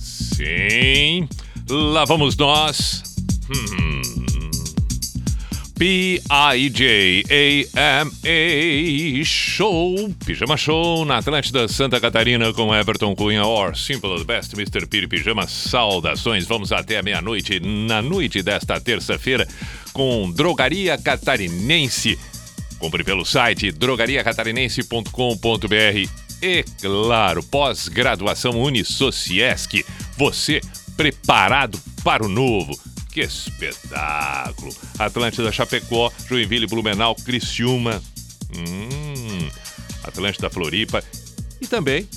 Sim, lá vamos nós. Hum. P-I-J-A-M-A Show, Pijama Show na Atlântida Santa Catarina com Everton Cunha or Simple Best, Mr. Piri Pijama. Saudações, vamos até a meia-noite na noite desta terça-feira com Drogaria Catarinense. Compre pelo site drogariacatarinense.com.br e, claro, pós-graduação Unisociesc. Você preparado para o novo. Que espetáculo! Atlântida Chapecó, Joinville, Blumenau, Criciúma, hum, Atlântida Floripa e também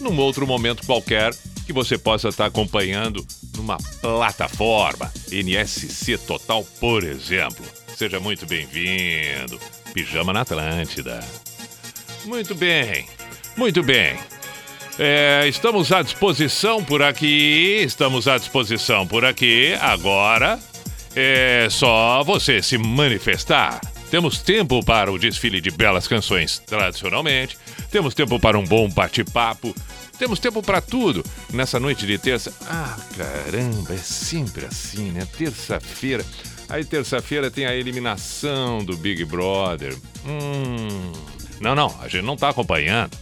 num outro momento qualquer que você possa estar acompanhando numa plataforma NSC Total, por exemplo. Seja muito bem-vindo. Pijama na Atlântida. Muito bem, muito bem. É, estamos à disposição por aqui, estamos à disposição por aqui. Agora é só você se manifestar. Temos tempo para o desfile de belas canções tradicionalmente, temos tempo para um bom bate-papo, temos tempo para tudo. Nessa noite de terça. Ah, caramba, é sempre assim, né? Terça-feira. Aí, terça-feira tem a eliminação do Big Brother. Hum. Não, não, a gente não tá acompanhando.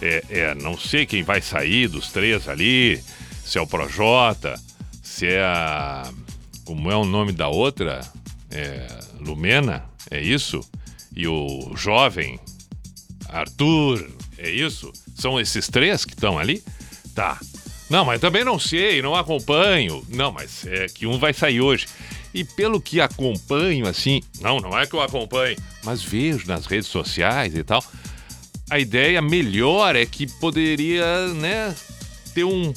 É, é, não sei quem vai sair dos três ali, se é o Projota, se é a. Como é o nome da outra? É, Lumena, é isso? E o jovem Arthur, é isso? São esses três que estão ali? Tá. Não, mas também não sei, não acompanho. Não, mas é que um vai sair hoje. E pelo que acompanho, assim, não, não é que eu acompanho, mas vejo nas redes sociais e tal, a ideia melhor é que poderia, né, ter um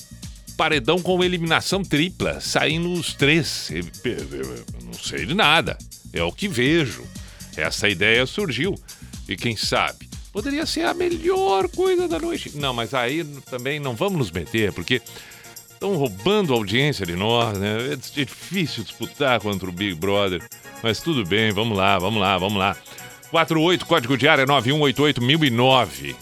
paredão com eliminação tripla, saindo os três. Eu não sei de nada, é o que vejo. Essa ideia surgiu. E quem sabe, poderia ser a melhor coisa da noite. Não, mas aí também não vamos nos meter, porque estão roubando a audiência de nós, né? É difícil disputar contra o Big Brother. Mas tudo bem, vamos lá, vamos lá, vamos lá. 48, código de área 9188009.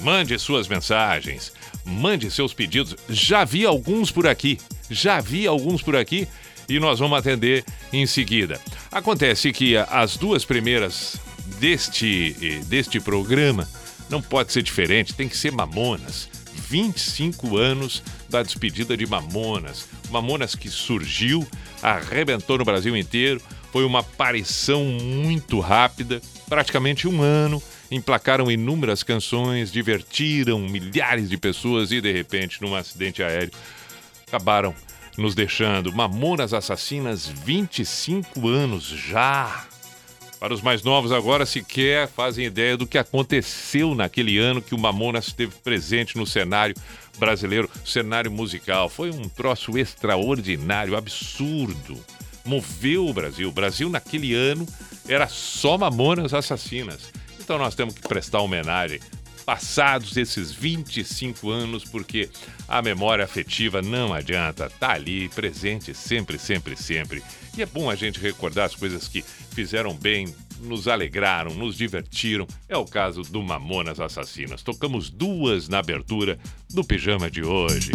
Mande suas mensagens, mande seus pedidos. Já vi alguns por aqui, já vi alguns por aqui e nós vamos atender em seguida. Acontece que as duas primeiras deste, deste programa não pode ser diferente, tem que ser Mamonas. 25 anos da despedida de Mamonas. Mamonas que surgiu, arrebentou no Brasil inteiro, foi uma aparição muito rápida, praticamente um ano, emplacaram inúmeras canções, divertiram milhares de pessoas e, de repente, num acidente aéreo, acabaram nos deixando. Mamonas Assassinas, 25 anos já. Para os mais novos agora sequer fazem ideia do que aconteceu naquele ano que o Mamonas esteve presente no cenário brasileiro, cenário musical. Foi um troço extraordinário, absurdo. Moveu o Brasil. O Brasil naquele ano era só Mamonas Assassinas. Então nós temos que prestar homenagem passados esses 25 anos, porque a memória afetiva não adianta, tá ali, presente sempre, sempre, sempre. E é bom a gente recordar as coisas que fizeram bem, nos alegraram, nos divertiram. É o caso do Mamonas Assassinas. Tocamos duas na abertura do pijama de hoje.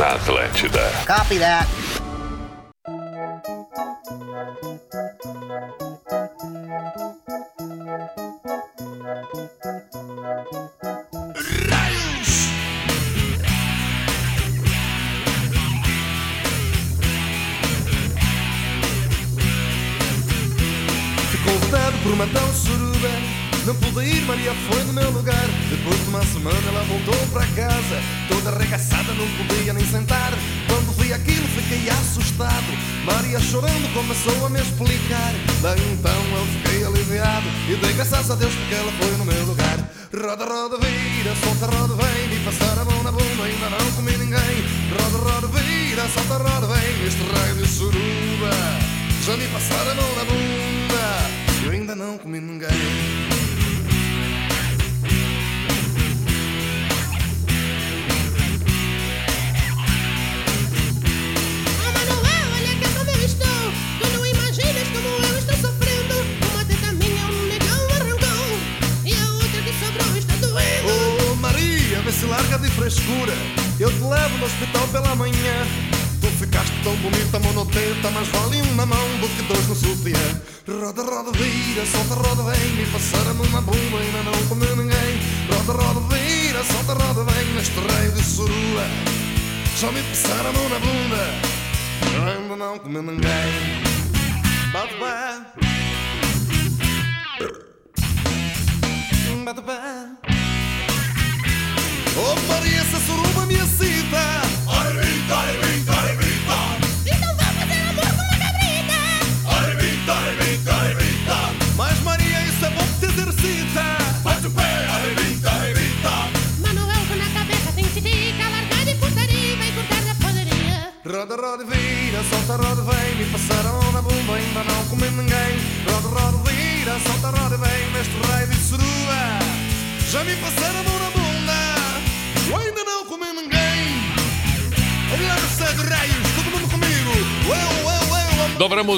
Atlântida. Copy that.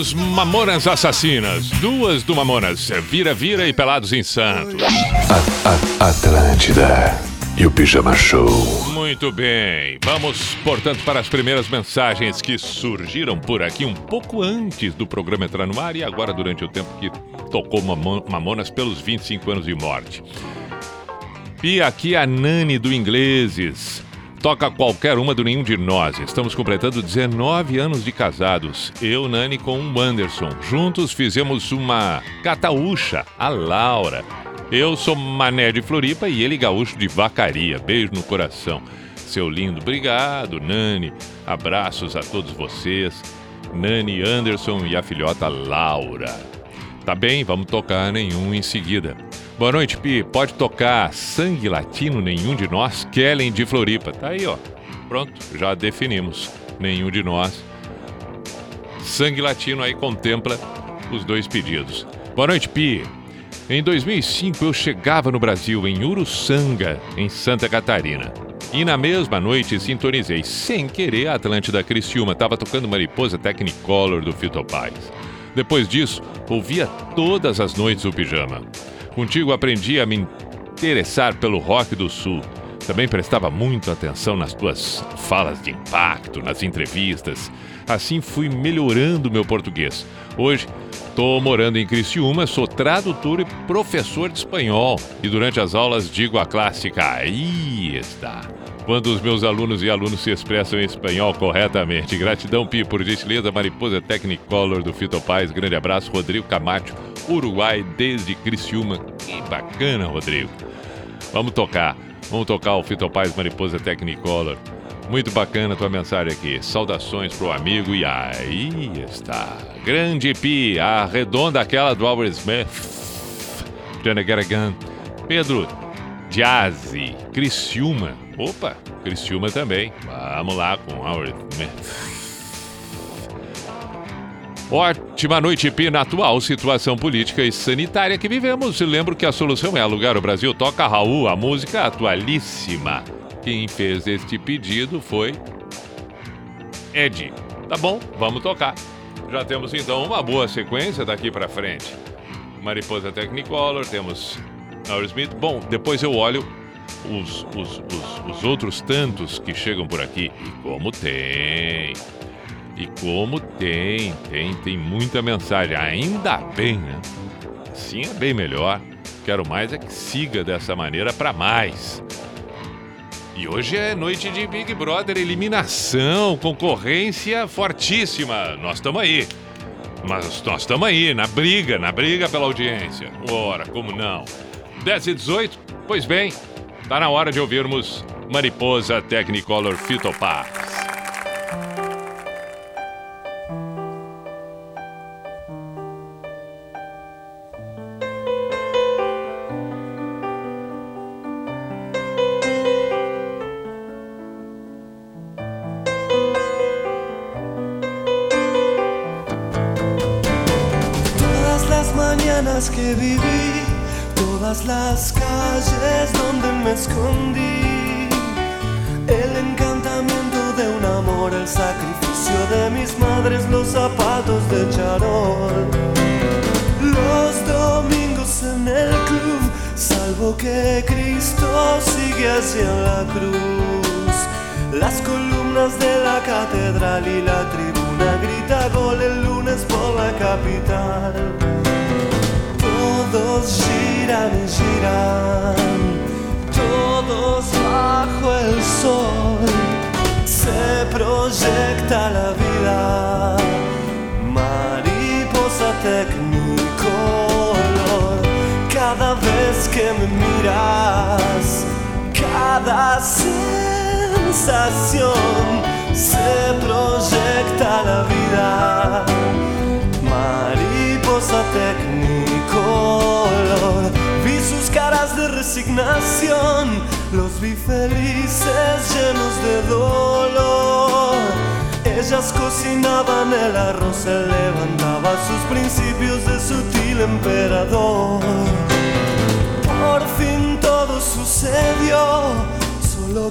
Dobramos Mamonas Assassinas. Duas do Mamonas. Vira, vira e Pelados em Santos. Atlântida e o Pijama Show. Muito bem. Vamos, portanto, para as primeiras mensagens que surgiram por aqui um pouco antes do programa entrar no ar e agora durante o tempo que tocou Mamo- Mamonas pelos 25 anos de morte. E aqui a Nani do Ingleses. Toca qualquer uma do nenhum de nós. Estamos completando 19 anos de casados. Eu, Nani, com o Anderson. Juntos fizemos uma cataúcha, a Laura. Eu sou mané de Floripa e ele gaúcho de Vacaria. Beijo no coração. Seu lindo, obrigado, Nani. Abraços a todos vocês. Nani, Anderson e a filhota Laura. Tá bem, vamos tocar nenhum em seguida. Boa noite, Pi. Pode tocar Sangue Latino, nenhum de nós? Kellen de Floripa. Tá aí, ó. Pronto, já definimos. Nenhum de nós. Sangue Latino aí contempla os dois pedidos. Boa noite, Pi. Em 2005 eu chegava no Brasil, em Uruçanga, em Santa Catarina. E na mesma noite sintonizei, sem querer, a Atlântida Criciúma. Tava tocando Mariposa Technicolor do Fito Paz. Depois disso, ouvia todas as noites o pijama. Contigo aprendi a me interessar pelo rock do sul. Também prestava muito atenção nas tuas falas de impacto, nas entrevistas. Assim fui melhorando meu português. Hoje, estou morando em Criciúma, sou tradutor e professor de espanhol. E durante as aulas digo a clássica aí está. Quando os meus alunos e alunos se expressam em espanhol corretamente. Gratidão, Pi, por gentileza, Mariposa Technicolor do Fito Paz. Grande abraço, Rodrigo Camacho, Uruguai, desde Criciúma. Que bacana, Rodrigo. Vamos tocar. Vamos tocar o Fito Paz Mariposa Technicolor. Muito bacana a tua mensagem aqui. Saudações pro amigo e aí está. Grande Pi, a redonda aquela do Albert Smith. Jana Garagan. Pedro Jazzy, Criciúma. Opa, Criciúma também. Vamos lá com Albert Smith. Ótima noite, Pi. Na atual situação política e sanitária que vivemos, lembro que a solução é alugar o Brasil. Toca Raul, a música atualíssima. Quem fez este pedido foi Ed. Tá bom, vamos tocar. Já temos então uma boa sequência daqui pra frente. Mariposa Technicolor, temos Aerosmith. Bom, depois eu olho os, os, os, os outros tantos que chegam por aqui. E como tem. E como tem, tem, tem muita mensagem. Ainda bem, né? Sim, é bem melhor. Quero mais é que siga dessa maneira para mais. E hoje é noite de Big Brother, eliminação, concorrência fortíssima. Nós estamos aí. Mas nós estamos aí, na briga, na briga pela audiência. Ora, como não? 10 e 18? Pois bem, tá na hora de ouvirmos Mariposa Technicolor Phytopath. Se proyecta la vida. Mariposa tecnicolor. Vi sus caras de resignación, los vi felices llenos de dolor. Ellas cocinaban el arroz, él levantaba sus principios de sutil emperador.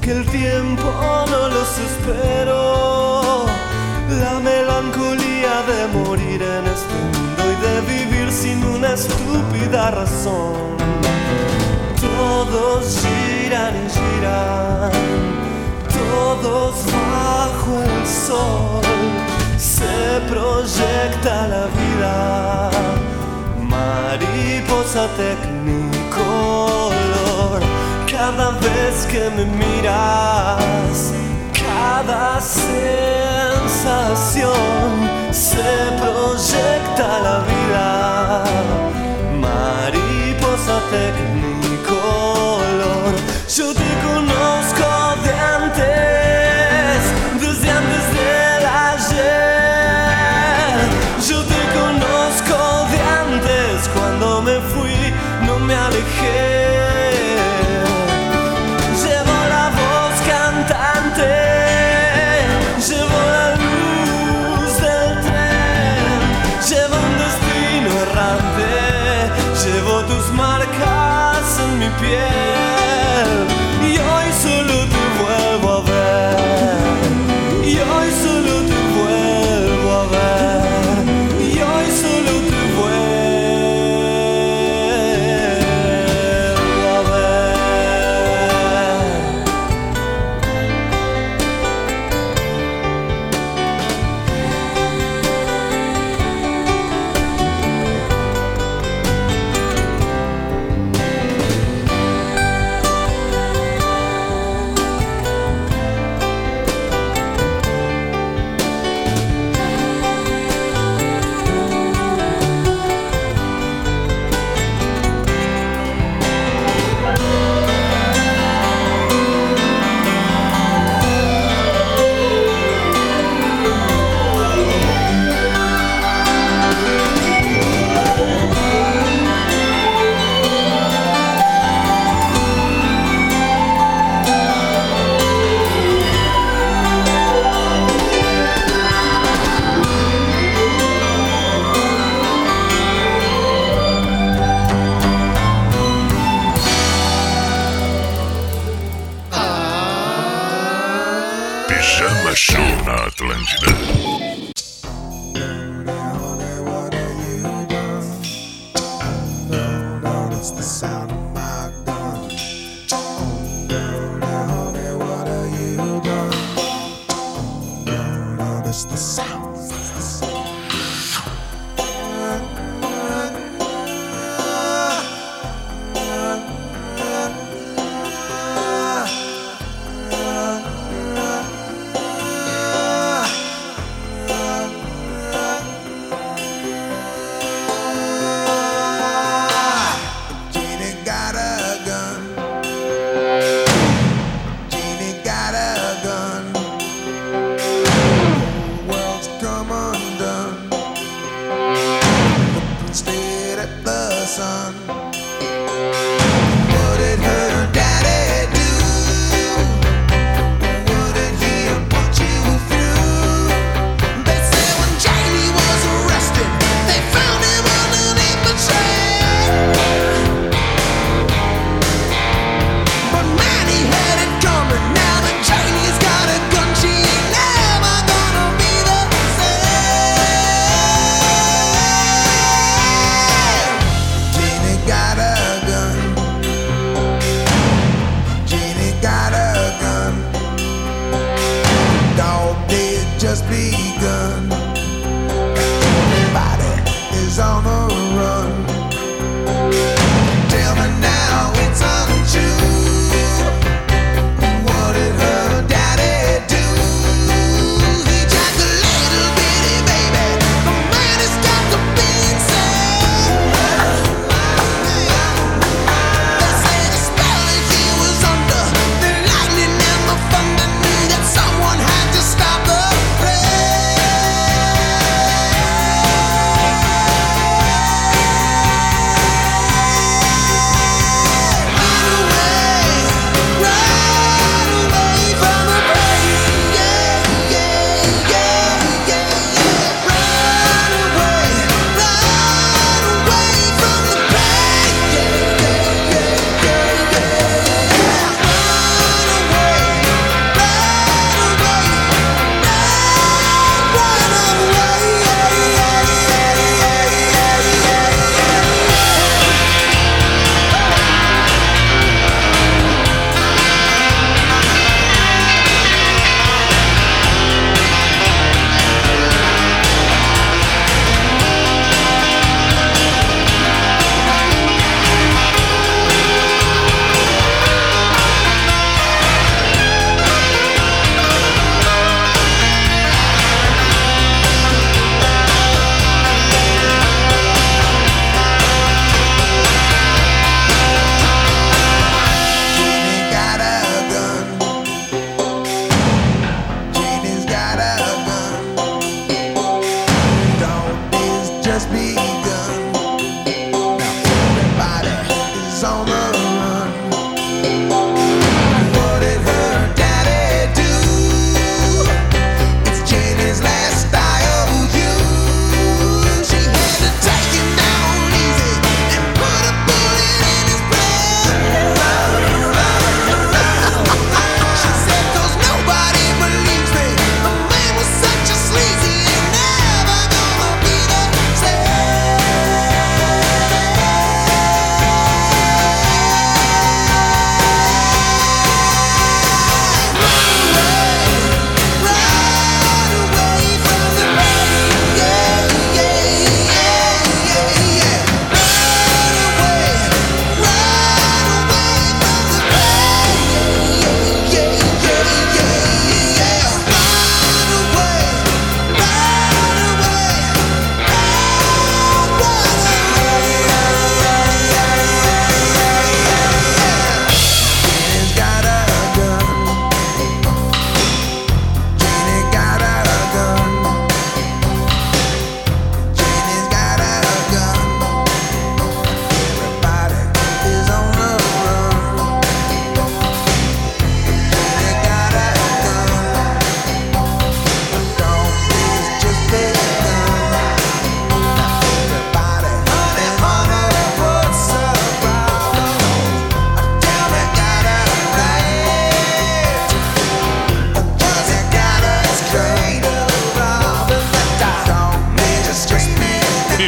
Que el tiempo no los esperó. La melancolía de morir en este mundo y de vivir sin una estúpida razón. Todos giran y giran, todos bajo el sol. Se proyecta la vida, mariposa tecnicolor. Cada vez que me miras, cada sensación se proyecta la vida. Mariposa tecnicolor. Yo te conozco pie.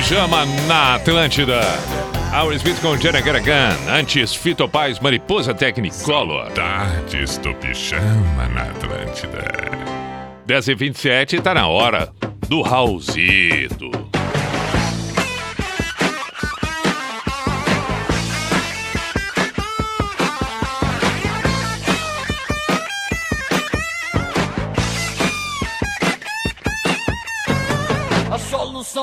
Pijama na Atlântida. Aerosmith com Jenna Garragan. Antes, Fito Paz, Mariposa Technicolor. Tardes do pijama na Atlântida. 10 e 27 tá na hora do Raulzito.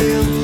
feel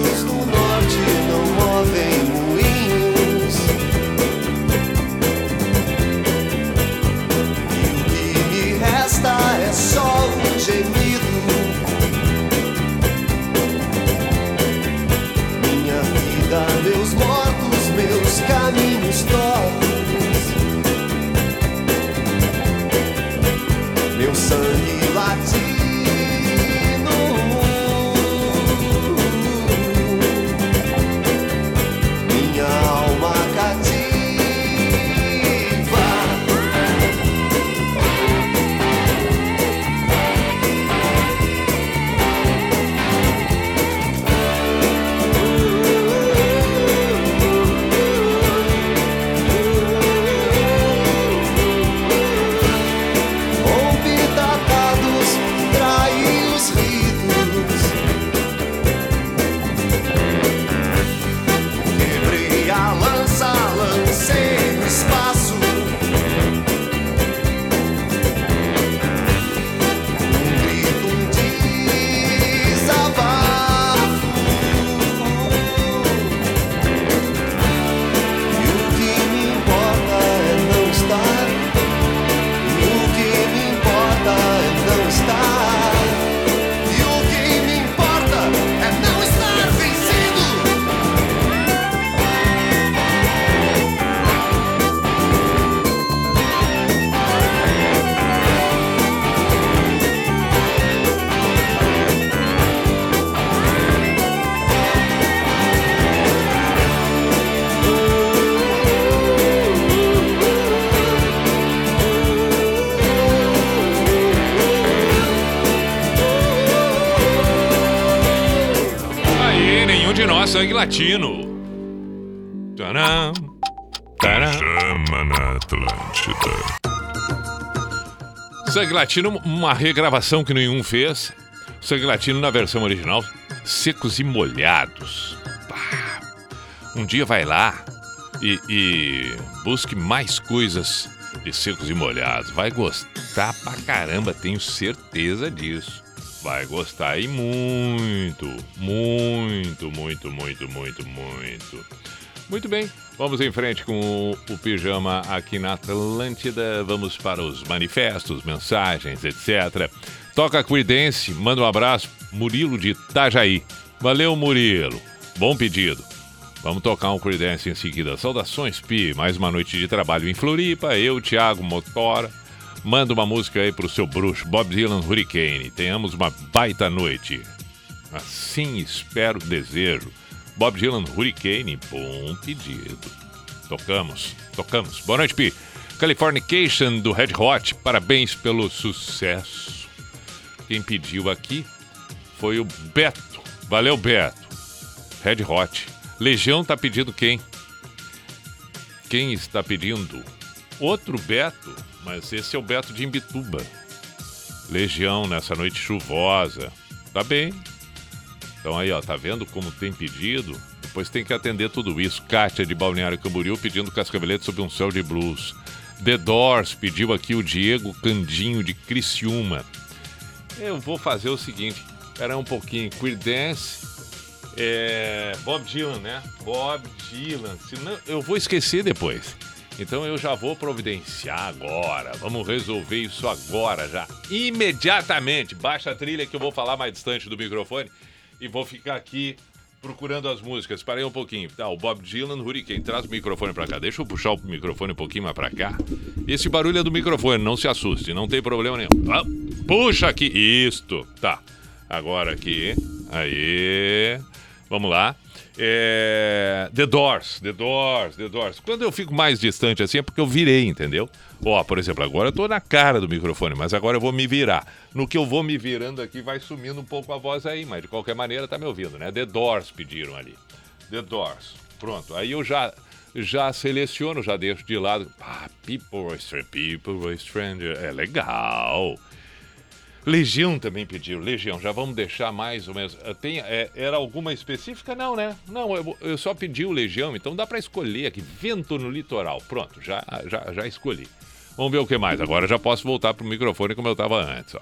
sangue latino. Tcharam, tcharam. Chama na Atlântida. Sangue Latino, uma regravação que nenhum fez. Sangue Latino na versão original, secos e molhados. Pá. Um dia vai lá e, e busque mais coisas de secos e molhados. Vai gostar pra caramba, tenho certeza disso. Vai gostar e muito, muito, muito, muito, muito, muito. Muito bem, vamos em frente com o, pijama aqui na Atlântida. Vamos para os manifestos, mensagens, etc. Toca Creedence, manda um abraço, Murilo de Itajaí. Valeu, Murilo. Bom pedido. Vamos tocar um Creedence em seguida. Saudações, Pi. Mais uma noite de trabalho em Floripa. Eu, Thiago Motora. Manda uma música aí pro seu bruxo, Bob Dylan Hurricane. Tenhamos uma baita noite. Assim espero, desejo. Bob Dylan Hurricane, bom pedido. Tocamos, tocamos. Boa noite, Pi. Californication do Red Hot, parabéns pelo sucesso. Quem pediu aqui foi o Beto. Valeu, Beto. Red Hot. Legião tá pedindo quem? Quem está pedindo? Outro Beto, mas esse é o Beto de Imbituba. Legião nessa noite chuvosa. Tá bem. Então aí, ó, tá vendo como tem pedido? Depois tem que atender tudo isso. Kátia de Balneário Camboriú pedindo Cascavelete sob um céu de blues. The Doors pediu aqui o Diego Candinho de Criciúma. Eu vou fazer o seguinte, espera um pouquinho. Creedence, é, Bob Dylan, né? Bob Dylan. Senão eu vou esquecer depois. Então eu já vou providenciar agora. Vamos resolver isso agora já. Imediatamente. Baixa a trilha que eu vou falar mais distante do microfone e vou ficar aqui procurando as músicas. Parei um pouquinho. Tá, o Bob Dylan, Hurricane, traz o microfone pra cá. Deixa eu puxar o microfone um pouquinho mais pra cá. Esse barulho é do microfone, não se assuste, não tem problema nenhum. Ah, puxa aqui. Isto. Tá. Agora aqui. Aí. Vamos lá. É... The Doors, The Doors, The Doors. Quando eu fico mais distante assim é porque eu virei, entendeu? Ó, por exemplo, agora eu tô na cara do microfone, mas agora eu vou me virar. No que eu vou me virando aqui, vai sumindo um pouco a voz aí, mas de qualquer maneira tá me ouvindo, né? The Doors pediram ali. The Doors. Pronto. Aí eu já já seleciono, já deixo de lado. Ah, People were Stranger. People were Stranger. É legal. Legião também pediu. Legião, já vamos deixar mais ou menos. Eh, Tem, é, era alguma específica? Não, né? Não, eu, eu só pedi o Legião, então dá pra escolher aqui. Vento no litoral. Pronto, já, já, já escolhi. Vamos ver o que mais. Agora já posso voltar pro microfone como eu tava antes, ó.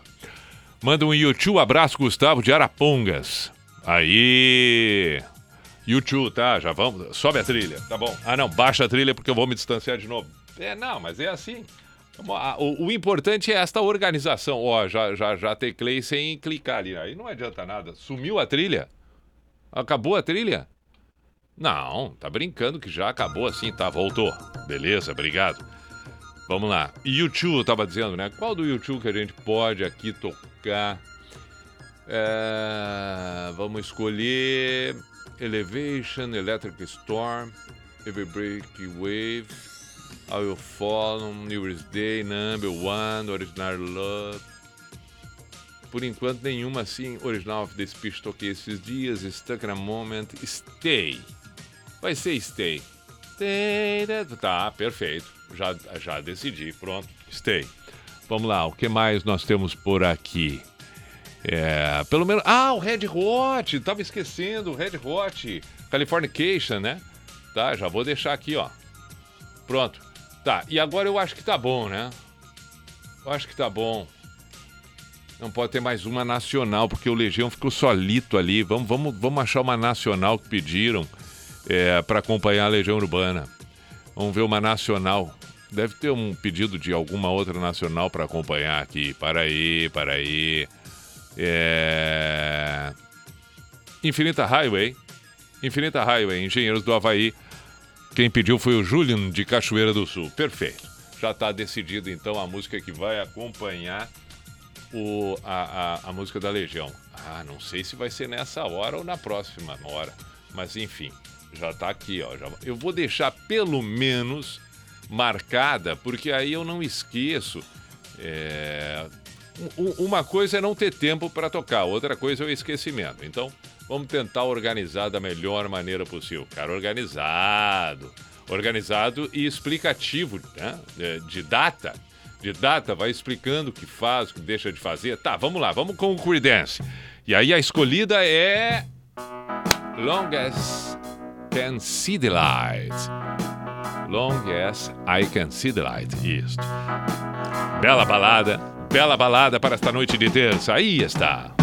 Manda um YouTube abraço, Gustavo de Arapongas. Aí. YouTube, tá? Já vamos. Sobe a trilha, tá bom. Ah, não, baixa a trilha porque eu vou me distanciar de novo. É, não, mas é assim. O, o importante é esta organização. Ó, já, já, já teclei sem clicar ali. Aí não adianta nada. Sumiu a trilha? Acabou a trilha? Não, tá brincando que já acabou assim, tá? Voltou. Beleza, obrigado. Vamos lá. YouTube, tava dizendo, né? Qual do YouTube que a gente pode aqui tocar? É, vamos escolher Elevation, Electric Storm, Every Break Wave, I Will Fall, New Year's Day, Number One, Original Love. Por enquanto, nenhuma assim, Original of the Speech toquei esses dias, Stuck in a Moment, Stay. Vai ser Stay. Stay. that- Tá, perfeito. Já, já decidi, pronto. Stay. Vamos lá, o que mais nós temos por aqui? É, pelo menos. Ah, o Red Hot! Tava esquecendo, o Red Hot. Californication, né? Tá, já vou deixar aqui, ó. Pronto. Tá, e agora eu acho que tá bom, né? Eu acho que tá bom. Não pode ter mais uma nacional, porque o Legião ficou solito ali. Vamos, vamos, vamos achar uma nacional que pediram é, para acompanhar a Legião Urbana. Vamos ver uma nacional. Deve ter um pedido de alguma outra nacional para acompanhar aqui. Para aí, para aí. É... Infinita Highway. Infinita Highway, Engenheiros do Havaí. Quem pediu foi o Julian de Cachoeira do Sul. Perfeito. Já está decidido então a música que vai acompanhar o, a, a, a, música da Legião. Ah, não sei se vai ser nessa hora ou na próxima hora. Mas enfim, já está aqui, ó. Já... eu vou deixar pelo menos marcada, porque aí eu não esqueço. É... Uma coisa é não ter tempo para tocar, outra coisa é o esquecimento. Então, Vamos tentar organizar da melhor maneira possível. Cara, organizado. Organizado e explicativo, né? É, de data. De data, vai explicando o que faz, o que deixa de fazer. Tá, vamos lá, vamos com o Creedence. E aí a escolhida é. Long as Can See the Light. Long as I Can See the Light. Isto. Bela balada, bela balada para esta noite de terça. Aí está.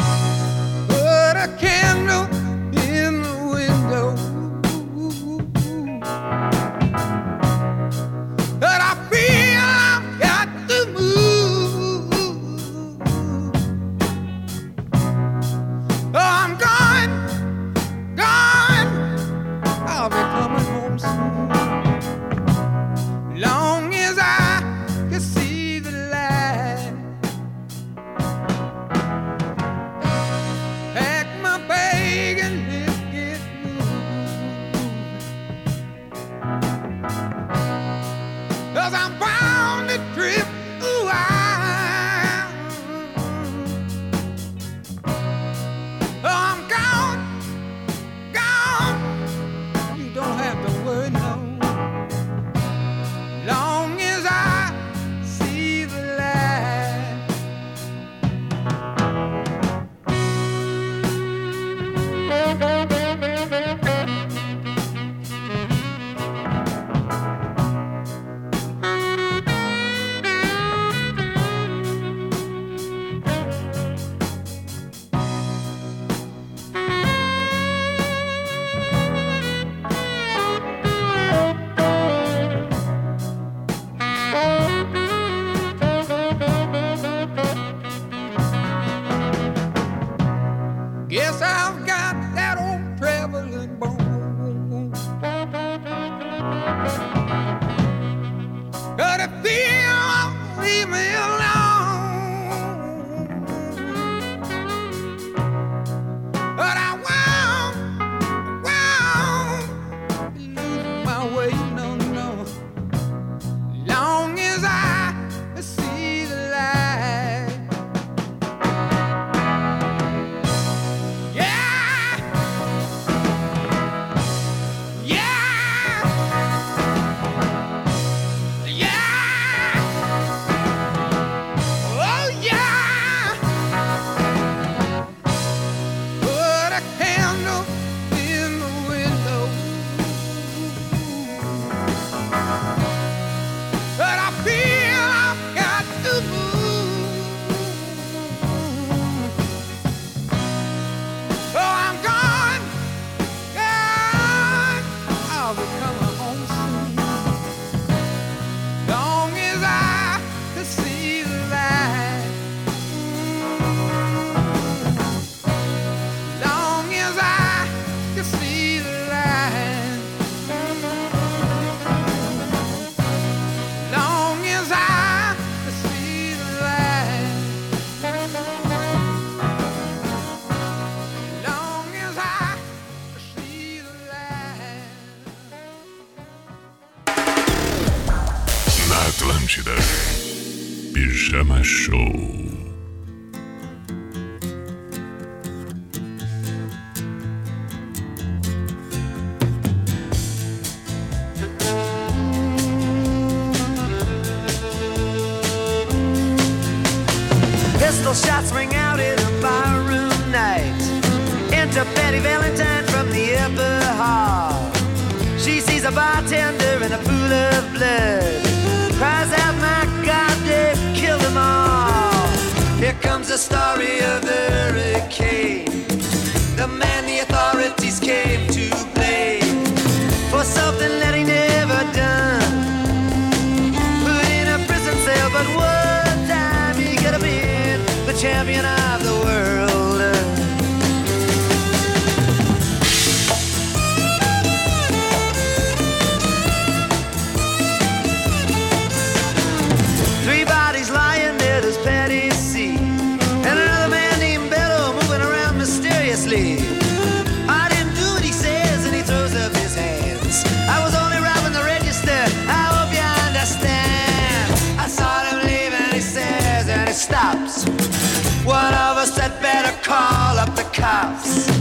house.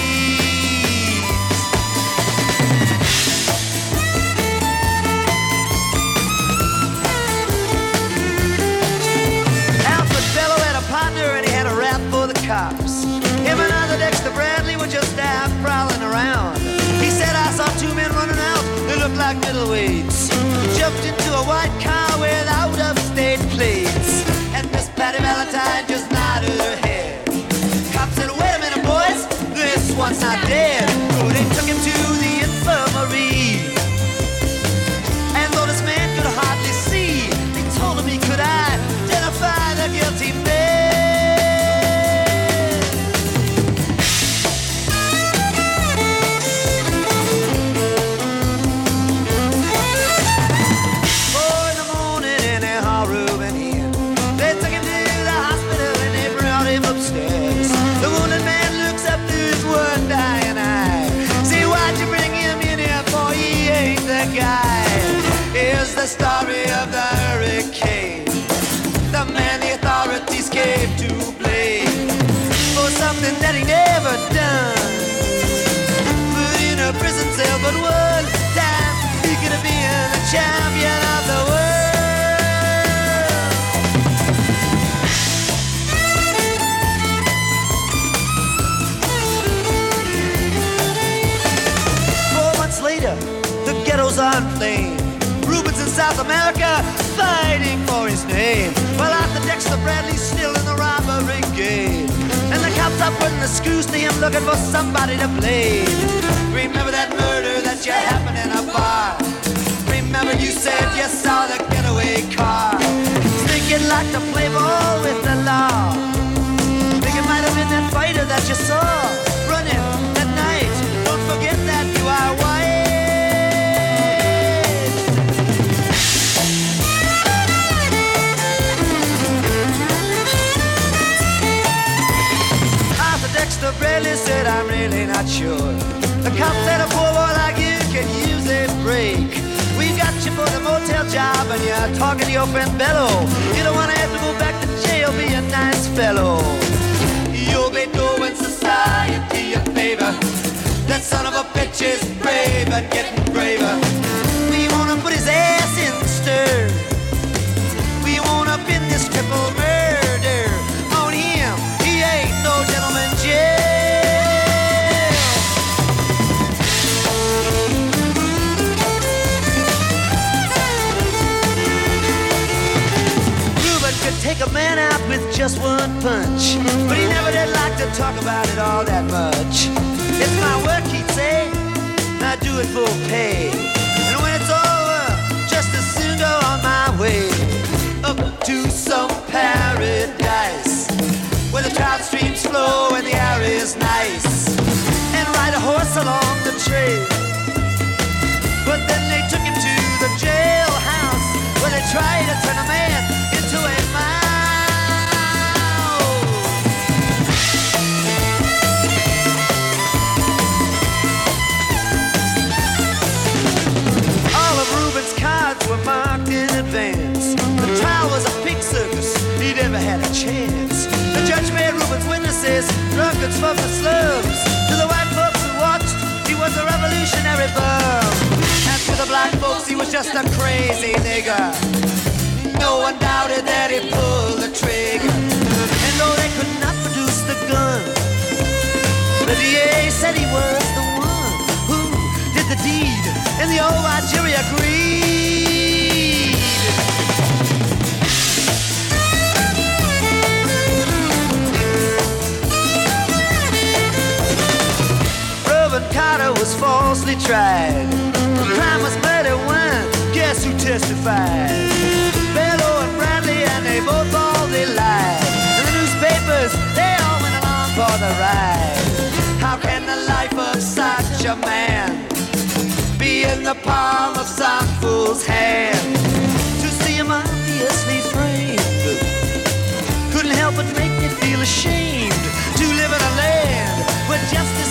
Like middleweights. Jumped into a white car with out of state plates. And Miss Patty Valentine just nodded her head. Cop said, wait a minute, boys. This one's not dead. Champion of the world. Four months later, the ghettos. Rubens in South America fighting for his name. Arthur Dexter Bradley's still in the robbery game. And the cops are putting the screws to him looking for somebody to blame. Remember that murder that you happened in a bar. Remember you said you saw the getaway car. Think you'd like to play ball with the law. Think it might have been that fighter that you saw running that night. Don't forget that you are white. Dexter Bradley said, I'm really not sure. The cop said a poor boy like you can use a break. Got you for the motel job and you're talking to your friend Bello. You don't wanna have to go back to jail, be a nice fellow. You'll be doing society a favor. That son of a bitch is brave and getting braver. We wanna put his ass in the stir. We wanna pin this triple murder with just one punch, but he never did like to talk about it all that much. It's my work, he'd say. and I do it for pay. And when it's over, just as soon go on my way up to some paradise where the trout streams flow and the air is nice, and ride a horse along the trail. But then they took him to the jailhouse where they tried to turn a man chance. The judge made Reuben's witnesses drunkards the slums. To the white folks who watched, he was a revolutionary bum. And to the black folks, he was just a crazy nigger. No one doubted that he pulled the trigger. And though they could not produce the gun, the DA said he was the one who did the deed, and the old jury agreed. Tried. The Crime was murder when, guess who testified? Bellow and Bradley, and they both all they lied. And the newspapers, they all went along for the ride. How can the life of such a man be in the palm of some fool's hand? To see him obviously framed couldn't help but make me feel ashamed to live in a land where justice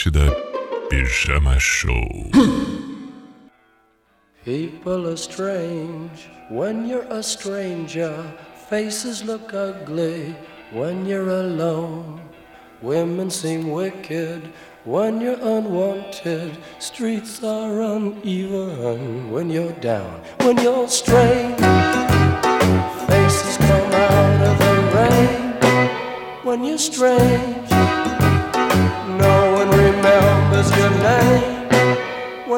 Atlântida, Pijama Show. People are strange when you're a stranger. Faces look ugly when you're alone. Women seem wicked when you're unwanted. Streets are uneven when you're down. When you're strange, faces come out of the rain. When you're strange,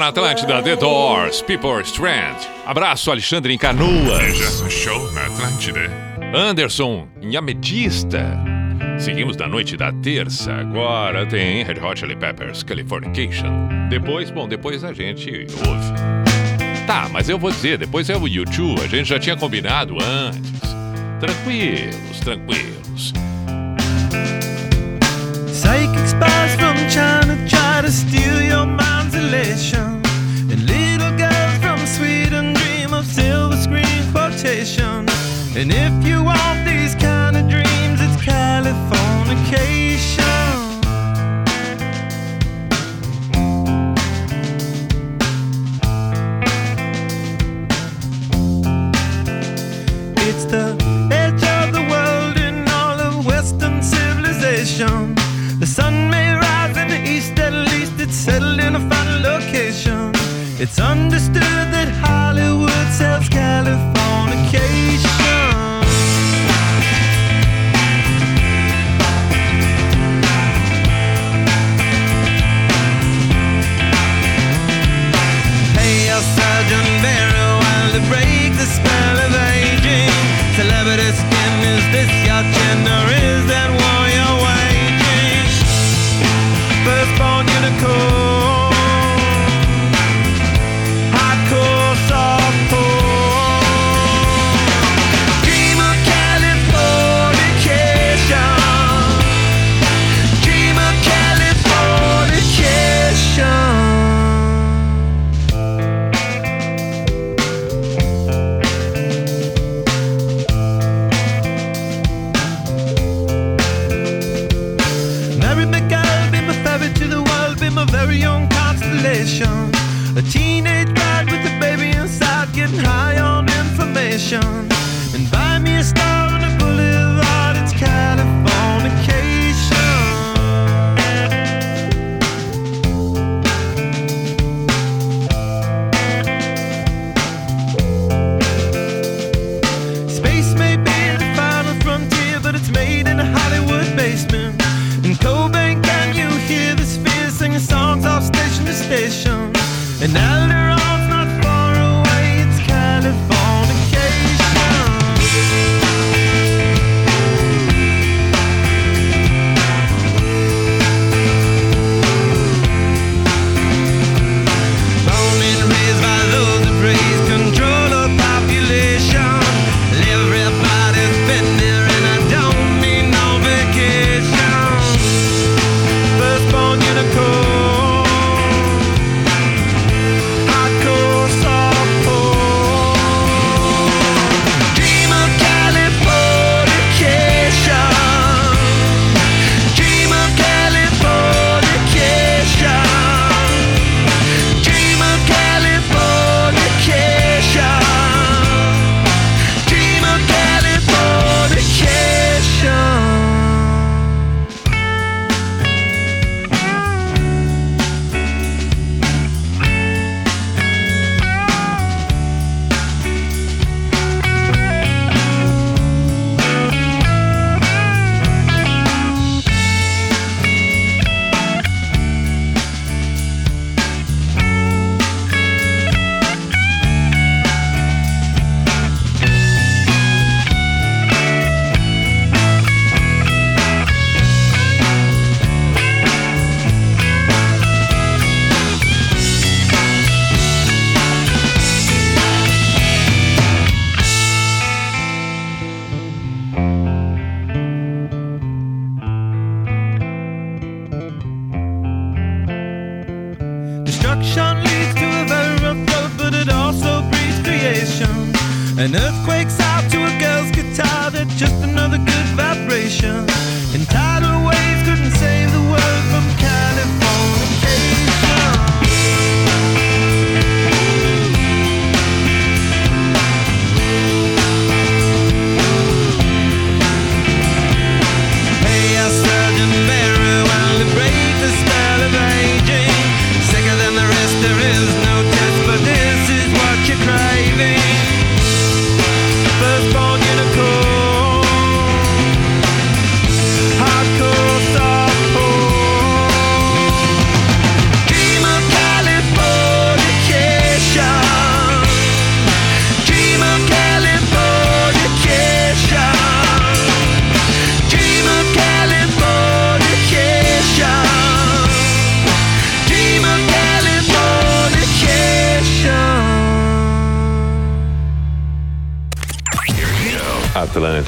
Na Atlântida, The Doors, People are Strange. Abraço, Alexandre em Canoas. Show na Atlântida. Anderson em Ametista. Seguimos da noite da terça. Agora tem Red Hot Chili Peppers, Californication. Depois, bom, depois a gente ouve. Tá, mas eu vou dizer, depois é o YouTube. A gente já tinha combinado antes. Tranquilos, tranquilos. Psychic spies from China try to steal your mind's elation. And little girls from Sweden dream of silver screen quotation. And if you want these kind of dreams, it's Californication. vacation. It's understood that high.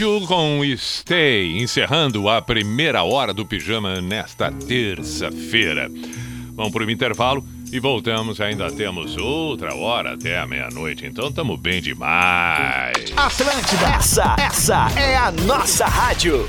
YouTube com Stay, encerrando a primeira hora do pijama nesta terça-feira. Vamos para o intervalo e voltamos. Ainda temos outra hora até a meia-noite, então estamos bem demais. Atlântida, essa, essa é a nossa rádio.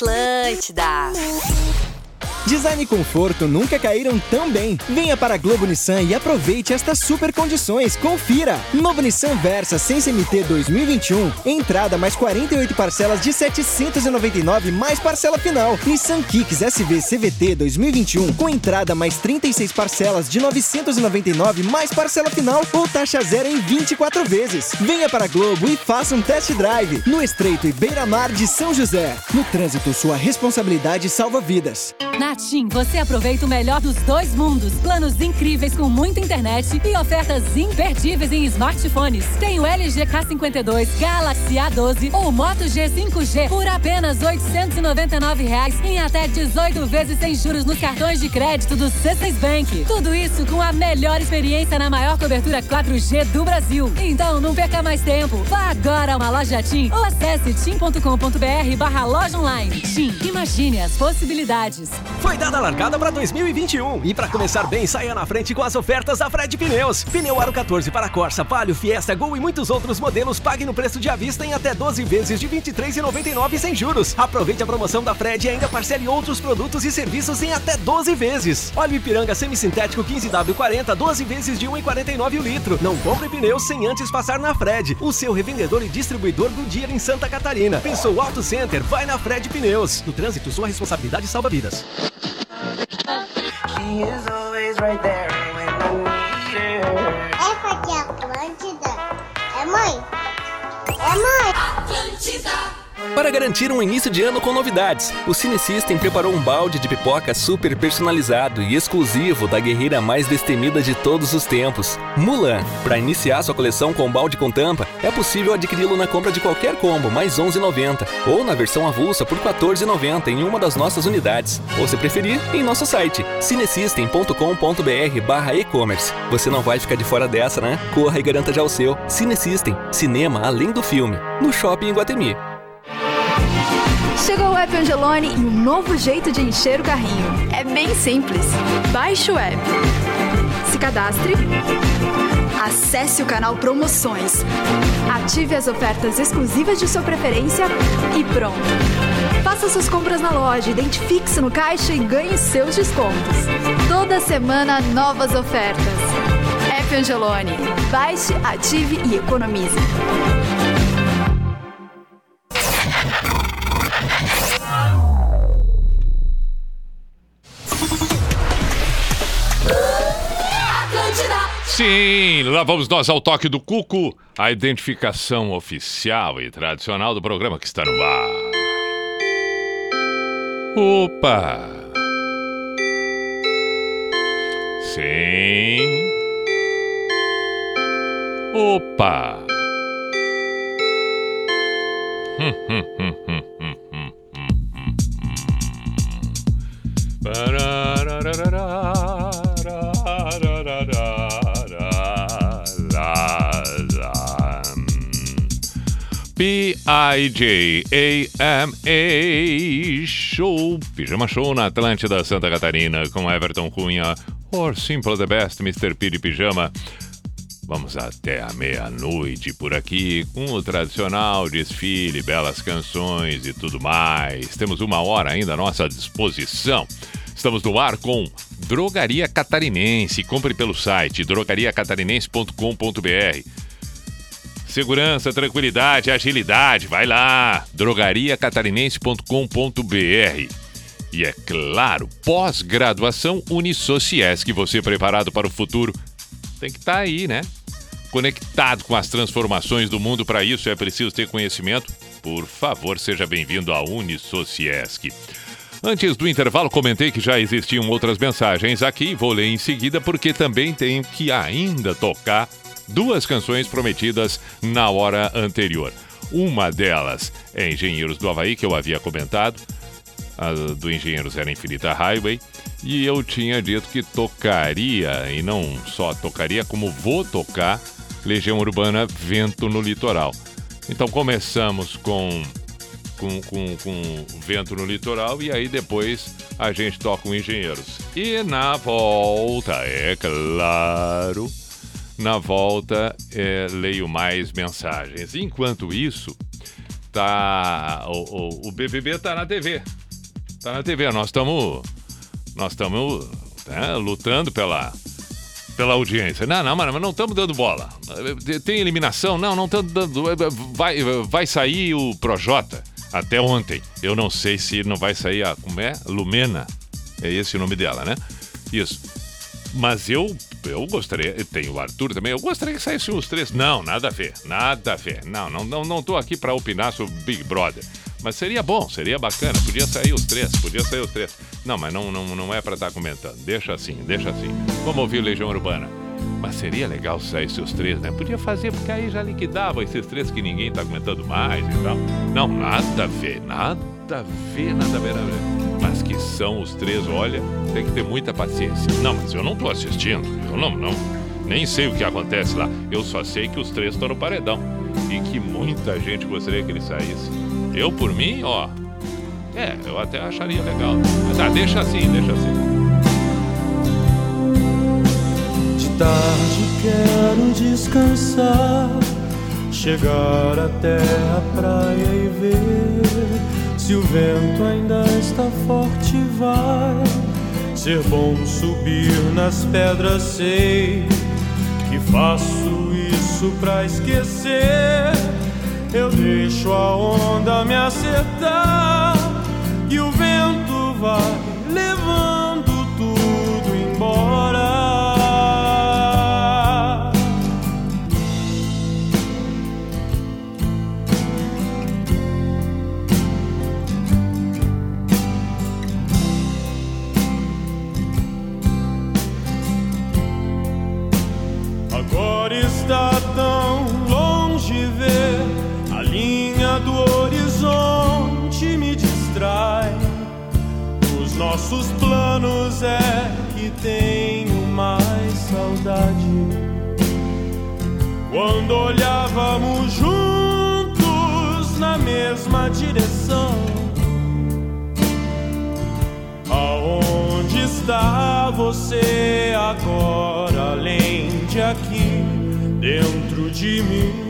Atlântida. Design e conforto nunca caíram tão bem. Venha para a Globo Nissan e aproveite estas super condições. Confira! Novo Nissan Versa sem CMT 2021. Entrada mais 48 parcelas de 799 mais parcela final. Nissan Kicks SV CVT 2021 com entrada mais 36 parcelas de 999 mais parcela final ou taxa zero em 24 vezes. Venha para a Globo e faça um test drive no Estreito e Beira-Mar de São José. No trânsito, sua responsabilidade salva vidas. Na TIM, você aproveita o melhor dos dois mundos. Planos incríveis com muita internet e ofertas imperdíveis em smartphones. Tem o LG K52, Galaxy A12 ou Moto G 5G por apenas 899 reais em até 18 vezes sem juros nos cartões de crédito do C6 Bank. Tudo isso com a melhor experiência na maior cobertura 4G do Brasil. Então não perca mais tempo. Vá agora a uma loja TIM ou acesse tim.com.br barra loja online. TIM, imagine as possibilidades. Foi dada a largada para 2021 e para começar bem, saia na frente com as ofertas da Fred Pneus. Pneu Aro 14 para Corsa, Palio, Fiesta, Gol e muitos outros modelos pague no preço de à vista em até 12 vezes de R$ 23,99 sem juros. Aproveite a promoção da Fred e ainda parcele outros produtos e serviços em até 12 vezes. Óleo Ipiranga semissintético 15W40, 12 vezes de R$ 1,49 o litro. Não compre pneus sem antes passar na Fred, o seu revendedor e distribuidor do dia em Santa Catarina. Pensou Auto Center? Vai na Fred Pneus. No trânsito, sua responsabilidade salva vidas. Essa aqui é Atlântida. É mãe? É mãe? Atlântida. Para garantir um início de ano com novidades, o Cine System preparou um balde de pipoca super personalizado e exclusivo da guerreira mais destemida de todos os tempos, Mulan. Para iniciar sua coleção com balde com tampa, é possível adquiri-lo na compra de qualquer combo, mais R$ 11,90, ou na versão avulsa por R$ 14,90 em uma das nossas unidades, ou se preferir, em nosso site, cinesystem.com.br barra e-commerce. Você não vai ficar de fora dessa, né? Corra e garanta já o seu. Cine System, cinema além do filme, no Shopping Guatemi. Chegou o app Angelone e um novo jeito de encher o carrinho. É bem simples. Baixe o app. Se cadastre. Acesse o canal Promoções. Ative as ofertas exclusivas de sua preferência e pronto. Faça suas compras na loja, identifique-se no caixa e ganhe seus descontos. Toda semana, novas ofertas. App Angelone. Baixe, ative e economize. Sim, lá vamos nós ao toque do Cuco, a identificação oficial e tradicional do programa que está no ar. Opa! Sim. Opa! Hum, hum, hum, hum, hum, hum, hum, hum, P-I-J-A-M-A Show, Pijama Show na Atlântida Santa Catarina com Everton Cunha, or Simple the Best, Mr. P de Pijama. Vamos até a meia-noite por aqui com o tradicional desfile, belas canções e tudo mais. Temos uma hora ainda à nossa disposição. Estamos no ar com Drogaria Catarinense. Compre pelo site drogariacatarinense.com.br. Segurança, tranquilidade, agilidade, vai lá. drogariacatarinense.com.br. E é claro, pós-graduação Unisociesc, você preparado para o futuro. Tem que estar aí, né? Conectado com as transformações do mundo, para isso é preciso ter conhecimento. Por favor, seja bem-vindo à Unisociesc. Antes do intervalo, comentei que já existiam outras mensagens aqui, vou ler em seguida porque também tenho que ainda tocar duas canções prometidas na hora anterior. Uma delas é Engenheiros do Havaí, que eu havia comentado. A do Engenheiros era Infinita Highway. E eu tinha dito que tocaria, e não só tocaria, como vou tocar, Legião Urbana Vento no Litoral. Então começamos com com, com, com vento no litoral e aí depois a gente toca o Engenheiros. E na volta, é claro, na volta é, leio mais mensagens. Enquanto isso, tá o, o, o BBB tá na TV. Tá na TV, nós estamos nós estamos né, lutando pela pela audiência. Não, não, mas não estamos dando bola. Tem eliminação? Não, não estamos dando. Vai, vai sair o Projota até ontem. Eu não sei se não vai sair a. Como é? Lumena. É esse o nome dela, né? Isso. Mas eu, eu gostaria. Tem o Arthur também. Eu gostaria que saíssem os três. Não, nada a ver. Nada a ver. Não, não, não, não tô aqui para opinar sobre Big Brother. Mas seria bom, seria bacana. Podia sair os três, podia sair os três. Não, mas não, não, não é pra estar comentando. Deixa assim, deixa assim. Vamos ouvir Legião Urbana. Mas seria legal se saísse os três, né? Podia fazer, porque aí já liquidava esses três que ninguém tá comentando mais e tal. Não, nada a ver, nada a ver, nada a ver, nada a ver. Mas que são os três, olha, tem que ter muita paciência. Não, mas eu não tô assistindo. Eu não, não. Nem sei o que acontece lá. Eu só sei que os três estão no paredão. E que muita gente gostaria que ele saísse. Eu, por mim, ó. É, eu até acharia legal. Mas ah, deixa assim, deixa assim. De tarde quero descansar, chegar até a praia e ver se o vento ainda está forte. Vai ser bom subir nas pedras, sei que faço isso pra esquecer. Eu deixo a onda me acertar e o vento vai levando Agora está tão longe ver a linha do horizonte me distrai. Os nossos planos é que tenho mais saudade. Quando olhávamos juntos na mesma direção. Aonde está você agora, além de aqui, dentro de mim?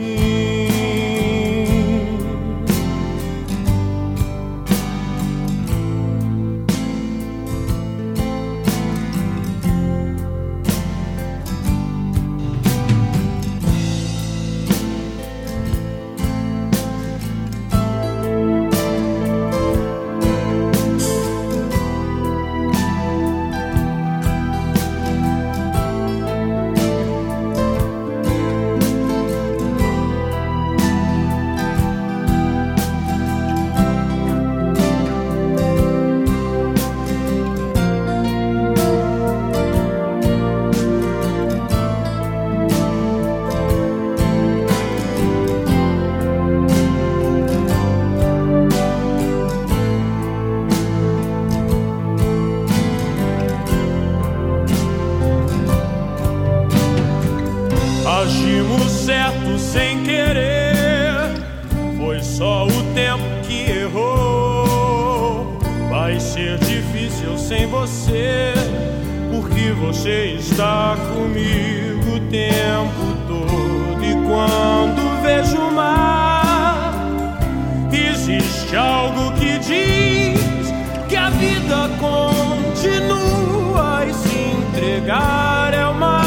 Agimos certo sem querer, foi só o tempo que errou. Vai ser difícil sem você, porque você está comigo o tempo todo. E quando vejo o mar, existe algo que diz que a vida continua e se entregar é uma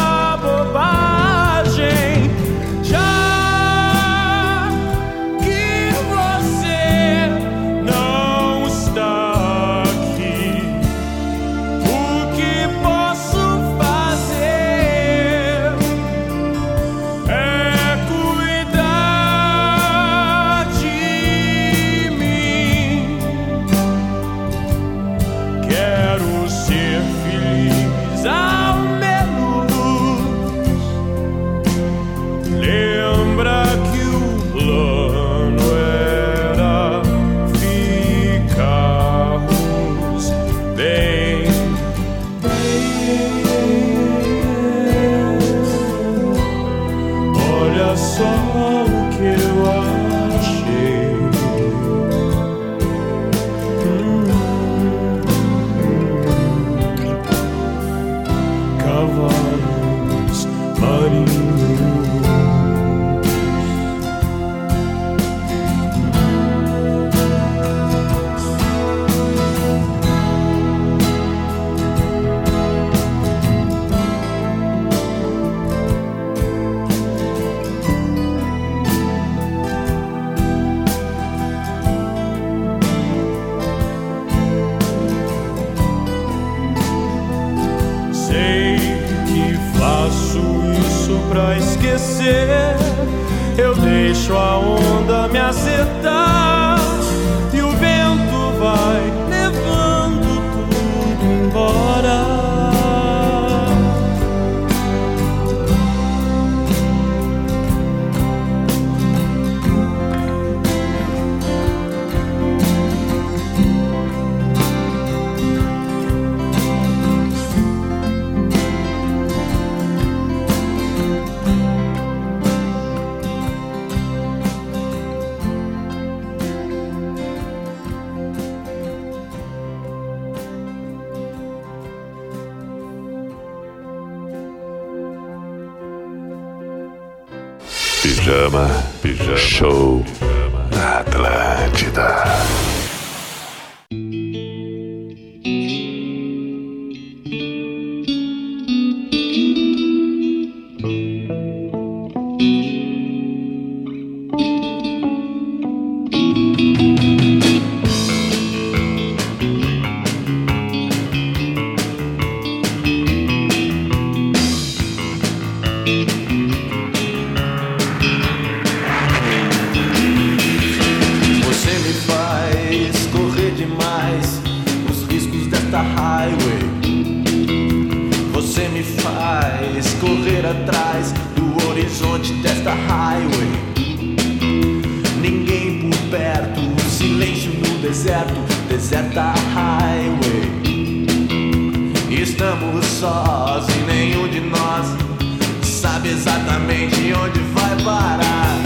exatamente onde vai parar.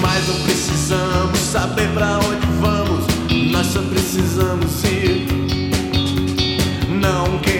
Mas não precisamos saber pra onde vamos, nós só precisamos ir. Não queremos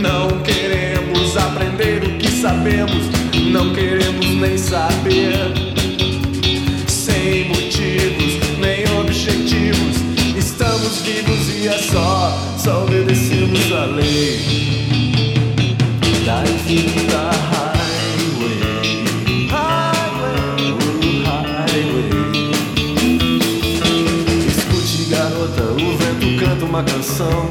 Não queremos aprender o que sabemos, não queremos nem saber. Sem motivos nem objetivos, estamos vivos e é só, só obedecemos a lei da infinita highway. Highway, highway. Escute, garota, o vento canta uma canção.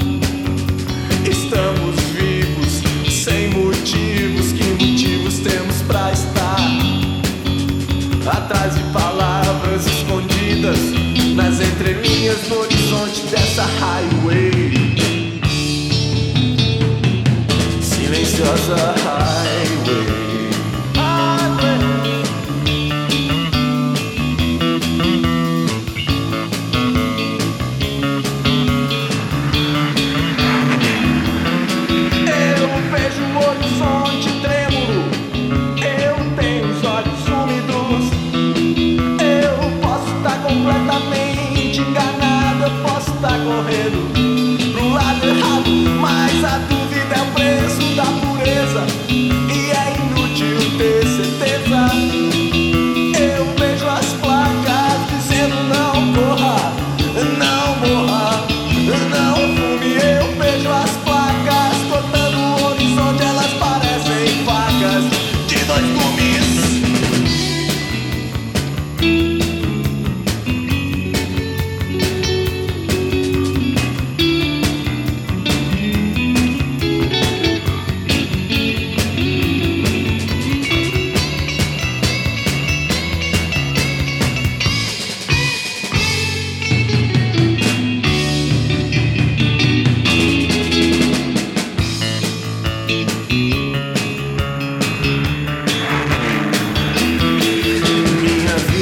Motivos, temos pra estar? Atrás de palavras escondidas nas entrelinhas no horizonte dessa highway. Silenciosa highway. Estar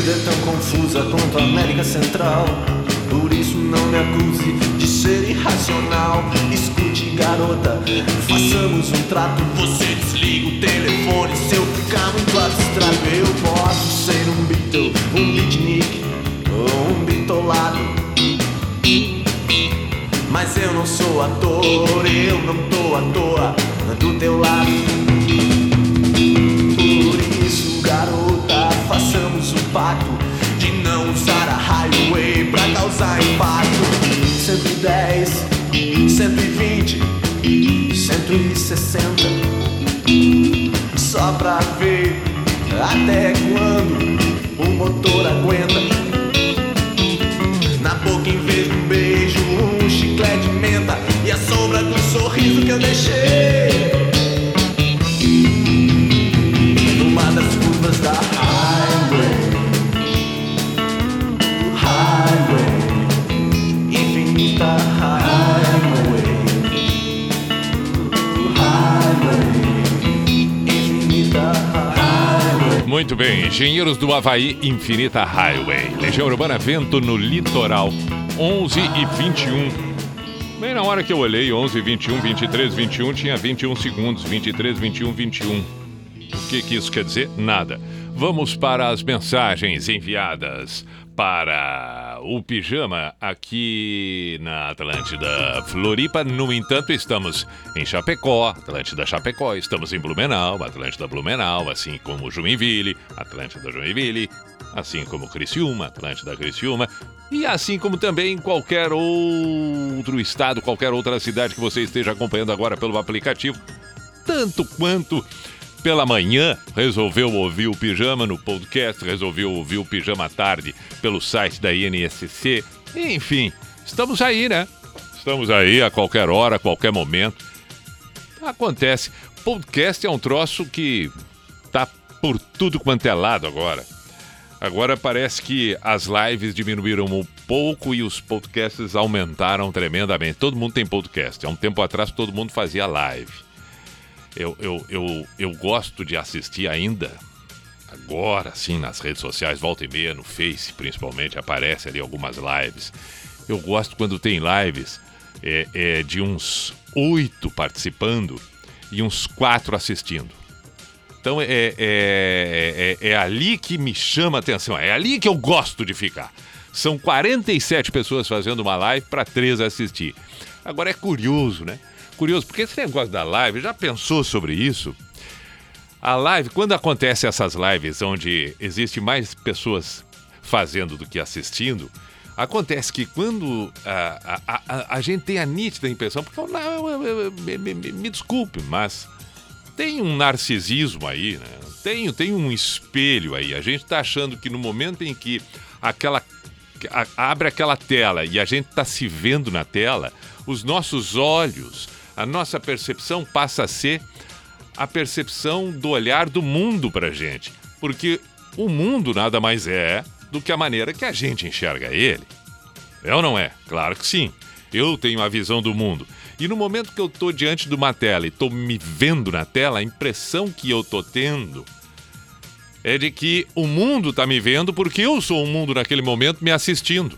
vida é tão confusa quanto a América Central. Por isso não me acuse de ser irracional. Escute, garota, façamos um trato. Você desliga o telefone. Se eu ficar muito abstrato, eu posso ser um Beatle, um beatnik ou um bitolado. Mas eu não sou ator, eu não tô à toa do teu lado. Façamos um pacto de não usar a highway pra causar impacto. 110, 120, 160. Só pra ver até quando o motor aguenta. Na boca, em vez de um beijo, um chiclete de menta e a sombra do sorriso que eu deixei. Muito bem, Engenheiros do Havaí Infinita Highway. Legião Urbana Vento no litoral, 11 e 21. Bem na hora que eu olhei, 11, 21, 23, 21, tinha 21 segundos. 23, 21, 21. O que, que isso quer dizer? Nada. Vamos para as mensagens enviadas para o Pijama aqui na Atlântida Floripa. No entanto, estamos em Chapecó, Atlântida Chapecó, estamos em Blumenau, Atlântida Blumenau, assim como Joinville, Atlântida Joinville, assim como Criciúma, Atlântida Criciúma, e assim como também qualquer outro estado, qualquer outra cidade que você esteja acompanhando agora pelo aplicativo, tanto quanto pela manhã, resolveu ouvir o Pijama no podcast, resolveu ouvir o Pijama à tarde pelo site da INSC. Enfim, estamos aí, né? Estamos aí a qualquer hora, a qualquer momento. Acontece. Podcast é um troço que tá por tudo quanto é lado agora. Agora parece que as lives diminuíram um pouco e os podcasts aumentaram tremendamente. Todo mundo tem podcast. Há um tempo atrás todo mundo fazia live. Eu, eu, eu, eu gosto de assistir ainda, agora sim, nas redes sociais, volta e meia, no Face principalmente, aparece ali algumas lives. Eu gosto quando tem lives é, é, de uns oito participando e uns quatro assistindo. Então é, é, é, é ali que me chama a atenção, é ali que eu gosto de ficar. São 47 pessoas fazendo uma live para três assistir. Agora é curioso, né? Curioso, porque esse negócio da live, já pensou sobre isso? A live, quando acontece essas lives onde existe mais pessoas fazendo do que assistindo, acontece que quando a, a, a, a gente tem a nítida impressão, porque não, me, me, me desculpe, mas tem um narcisismo aí, né? Tem, tem um espelho aí. A gente está achando que no momento em que aquela abre aquela tela e a gente está se vendo na tela, os nossos olhos, a nossa percepção passa a ser a percepção do olhar do mundo para gente, porque o mundo nada mais é do que a maneira que a gente enxerga ele. É ou não é? Claro que sim. Eu tenho a visão do mundo. E no momento que eu estou diante de uma tela e estou me vendo na tela, a impressão que eu estou tendo é de que o mundo está me vendo porque eu sou o mundo naquele momento me assistindo.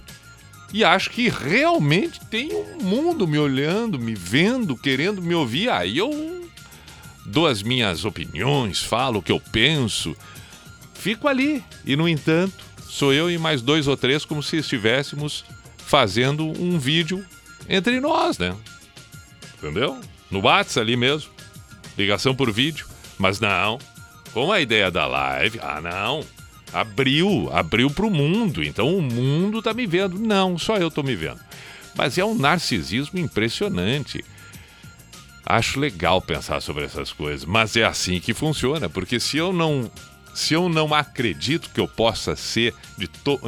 E acho que realmente tem um mundo me olhando, me vendo, querendo me ouvir. Aí eu dou as minhas opiniões, falo o que eu penso, fico ali. E no entanto, sou eu e mais dois ou três como se estivéssemos fazendo um vídeo entre nós, né? Entendeu? No WhatsApp ali mesmo. Ligação por vídeo. Mas não. Com a ideia da live, ah não. Abriu, abriu pro mundo. Então o mundo tá me vendo. Não, só eu tô me vendo. Mas é um narcisismo impressionante. Acho legal pensar sobre essas coisas, mas é assim que funciona, porque se eu não se eu não acredito que eu possa ser to-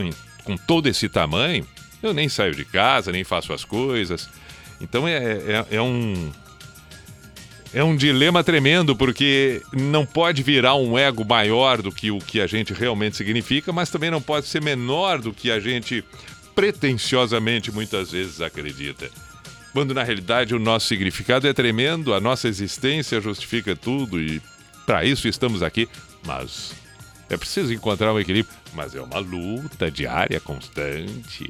com todo esse tamanho, eu nem saio de casa, nem faço as coisas. Então é, é, é um é um dilema tremendo, porque não pode virar um ego maior do que o que a gente realmente significa, mas também não pode ser menor do que a gente pretensiosamente muitas vezes acredita. Quando na realidade o nosso significado é tremendo, a nossa existência justifica tudo e para isso estamos aqui, mas é preciso encontrar um equilíbrio, mas é uma luta diária, constante.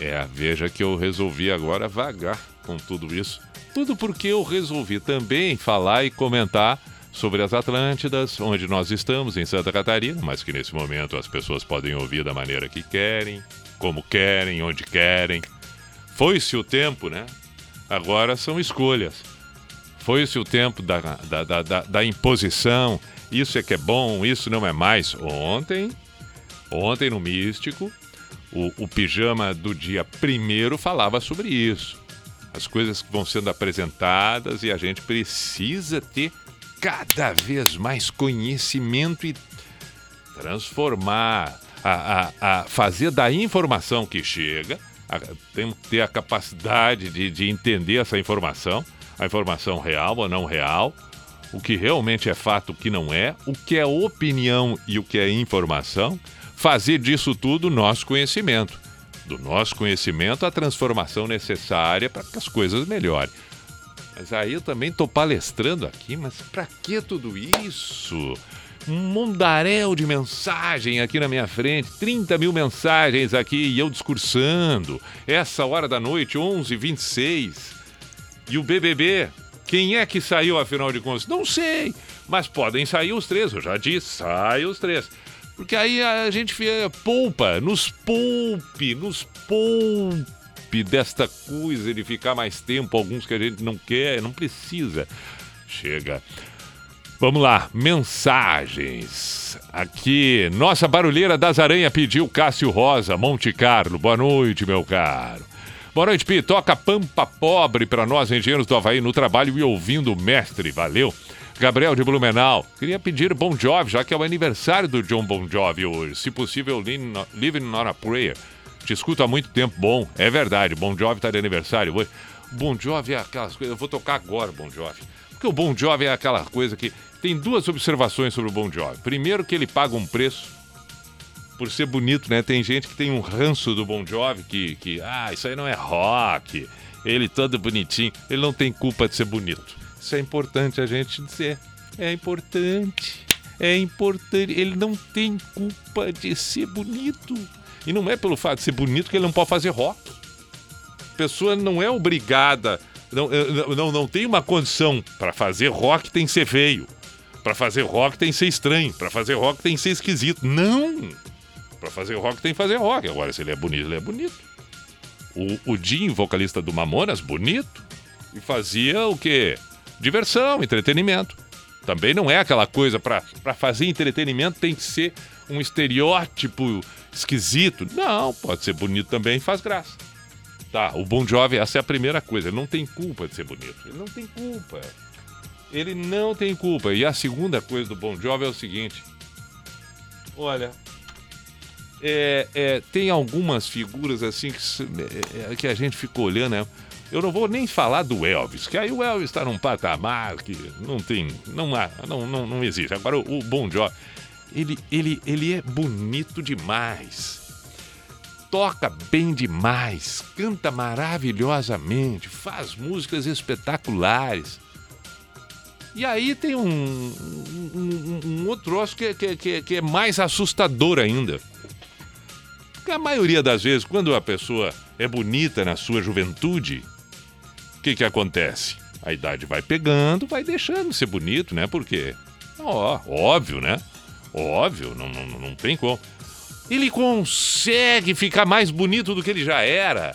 É, veja que eu resolvi agora vagar com tudo isso. Tudo porque eu resolvi também falar e comentar sobre as Atlântidas, onde nós estamos, em Santa Catarina, mas que nesse momento as pessoas podem ouvir da maneira que querem, como querem, onde querem. Foi-se o tempo, né? Agora são escolhas. Foi-se o tempo da, da, da, da- da imposição. Isso é que é bom, isso não é mais. Ontem, ontem no Místico, o, o pijama do dia primeiro falava sobre isso. As coisas que vão sendo apresentadas e a gente precisa ter cada vez mais conhecimento e transformar, a, a, a fazer da informação que chega, a, que ter a capacidade de, de entender essa informação, a informação real ou não real, o que realmente é fato, o que não é, o que é opinião e o que é informação, fazer disso tudo nosso conhecimento. Do nosso conhecimento, a transformação necessária para que as coisas melhorem. Mas aí eu também estou palestrando aqui, mas para que tudo isso? Um mundaréu de mensagem aqui na minha frente, 30 mil mensagens aqui e eu discursando. Essa hora da noite, 11h26. E o BBB, quem é que saiu afinal de contas? Não sei, mas podem sair os três, eu já disse, sai os três. Porque aí a gente poupa, nos poupe, nos poupe desta coisa de ficar mais tempo, alguns que a gente não quer, não precisa. Chega. Vamos lá, mensagens. Aqui, nossa barulheira das aranhas pediu Cássio Rosa, Monte Carlo. Boa noite, meu caro. Boa noite, Pi. Toca Pampa Pobre para nós, engenheiros do Havaí, no trabalho e ouvindo o mestre. Valeu. Gabriel de Blumenau. Queria pedir Bon Jovi, já que é o aniversário do John Bon Jovi hoje. Se possível, Living on a Prayer. Te escuto há muito tempo. Bom, é verdade. Bon Jovi tá de aniversário hoje. Bon Jovi é aquelas coisas. Eu vou tocar agora, Bon Jovi. Porque o Bon Jovi é aquela coisa que. Tem duas observações sobre o Bon Jovi. Primeiro, que ele paga um preço por ser bonito, né? Tem gente que tem um ranço do Bon Jovi que, que ah, isso aí não é rock. Ele todo bonitinho, ele não tem culpa de ser bonito. Isso é importante a gente dizer. É importante. É importante. Ele não tem culpa de ser bonito. E não é pelo fato de ser bonito que ele não pode fazer rock. A pessoa não é obrigada, não, eh, não, não tem uma condição para fazer rock tem que ser feio. Para fazer rock tem que ser estranho. Para fazer rock tem que ser esquisito. Não! Para fazer rock tem que fazer rock. Agora, se ele é bonito, ele é bonito. O, o Jim, vocalista do Mamonas, bonito. E fazia o quê? Diversão, entretenimento. Também não é aquela coisa para fazer entretenimento tem que ser um estereótipo esquisito. Não, pode ser bonito também e faz graça. Tá, o Bon Jovi, essa é a primeira coisa. Ele não tem culpa de ser bonito. Ele não tem culpa. Ele não tem culpa. E a segunda coisa do Bon Jovi é o seguinte. Olha, é, é, tem algumas figuras assim que, é, é, que a gente ficou olhando, né? Eu não vou nem falar do Elvis, que aí o Elvis está num patamar que não tem, não há, não, não, não existe. Agora o, Bon Jovi, ele, ele, ele é bonito demais, toca bem demais, canta maravilhosamente, faz músicas espetaculares. E aí tem um, um, um- um outro troço que, é- que, é- que, é- que é mais assustador ainda. Porque a maioria das vezes, quando a pessoa é bonita na sua juventude, o que, que acontece? A idade vai pegando, vai deixando de ser bonito, né? Porque, ó, óbvio, né? Óbvio, não, não, não tem como. Ele consegue ficar mais bonito do que ele já era.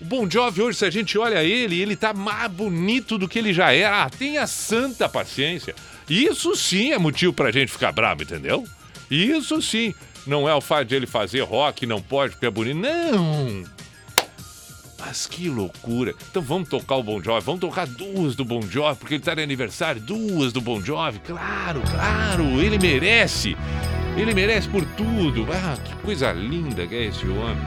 O Bon Jovi hoje, se a gente olha ele, ele tá mais bonito do que ele já era. Ah, tenha santa paciência. Isso sim é motivo pra gente ficar bravo, entendeu? Isso sim. Não é o fato de ele fazer rock, não pode porque é bonito. Não! Mas que loucura. Então vamos tocar o Bon Jovi. Vamos tocar duas do Bon Jovi, porque ele tá de aniversário. Duas do Bon Jovi. Claro, claro. Ele merece. Ele merece por tudo. Ah, que coisa linda que é esse homem.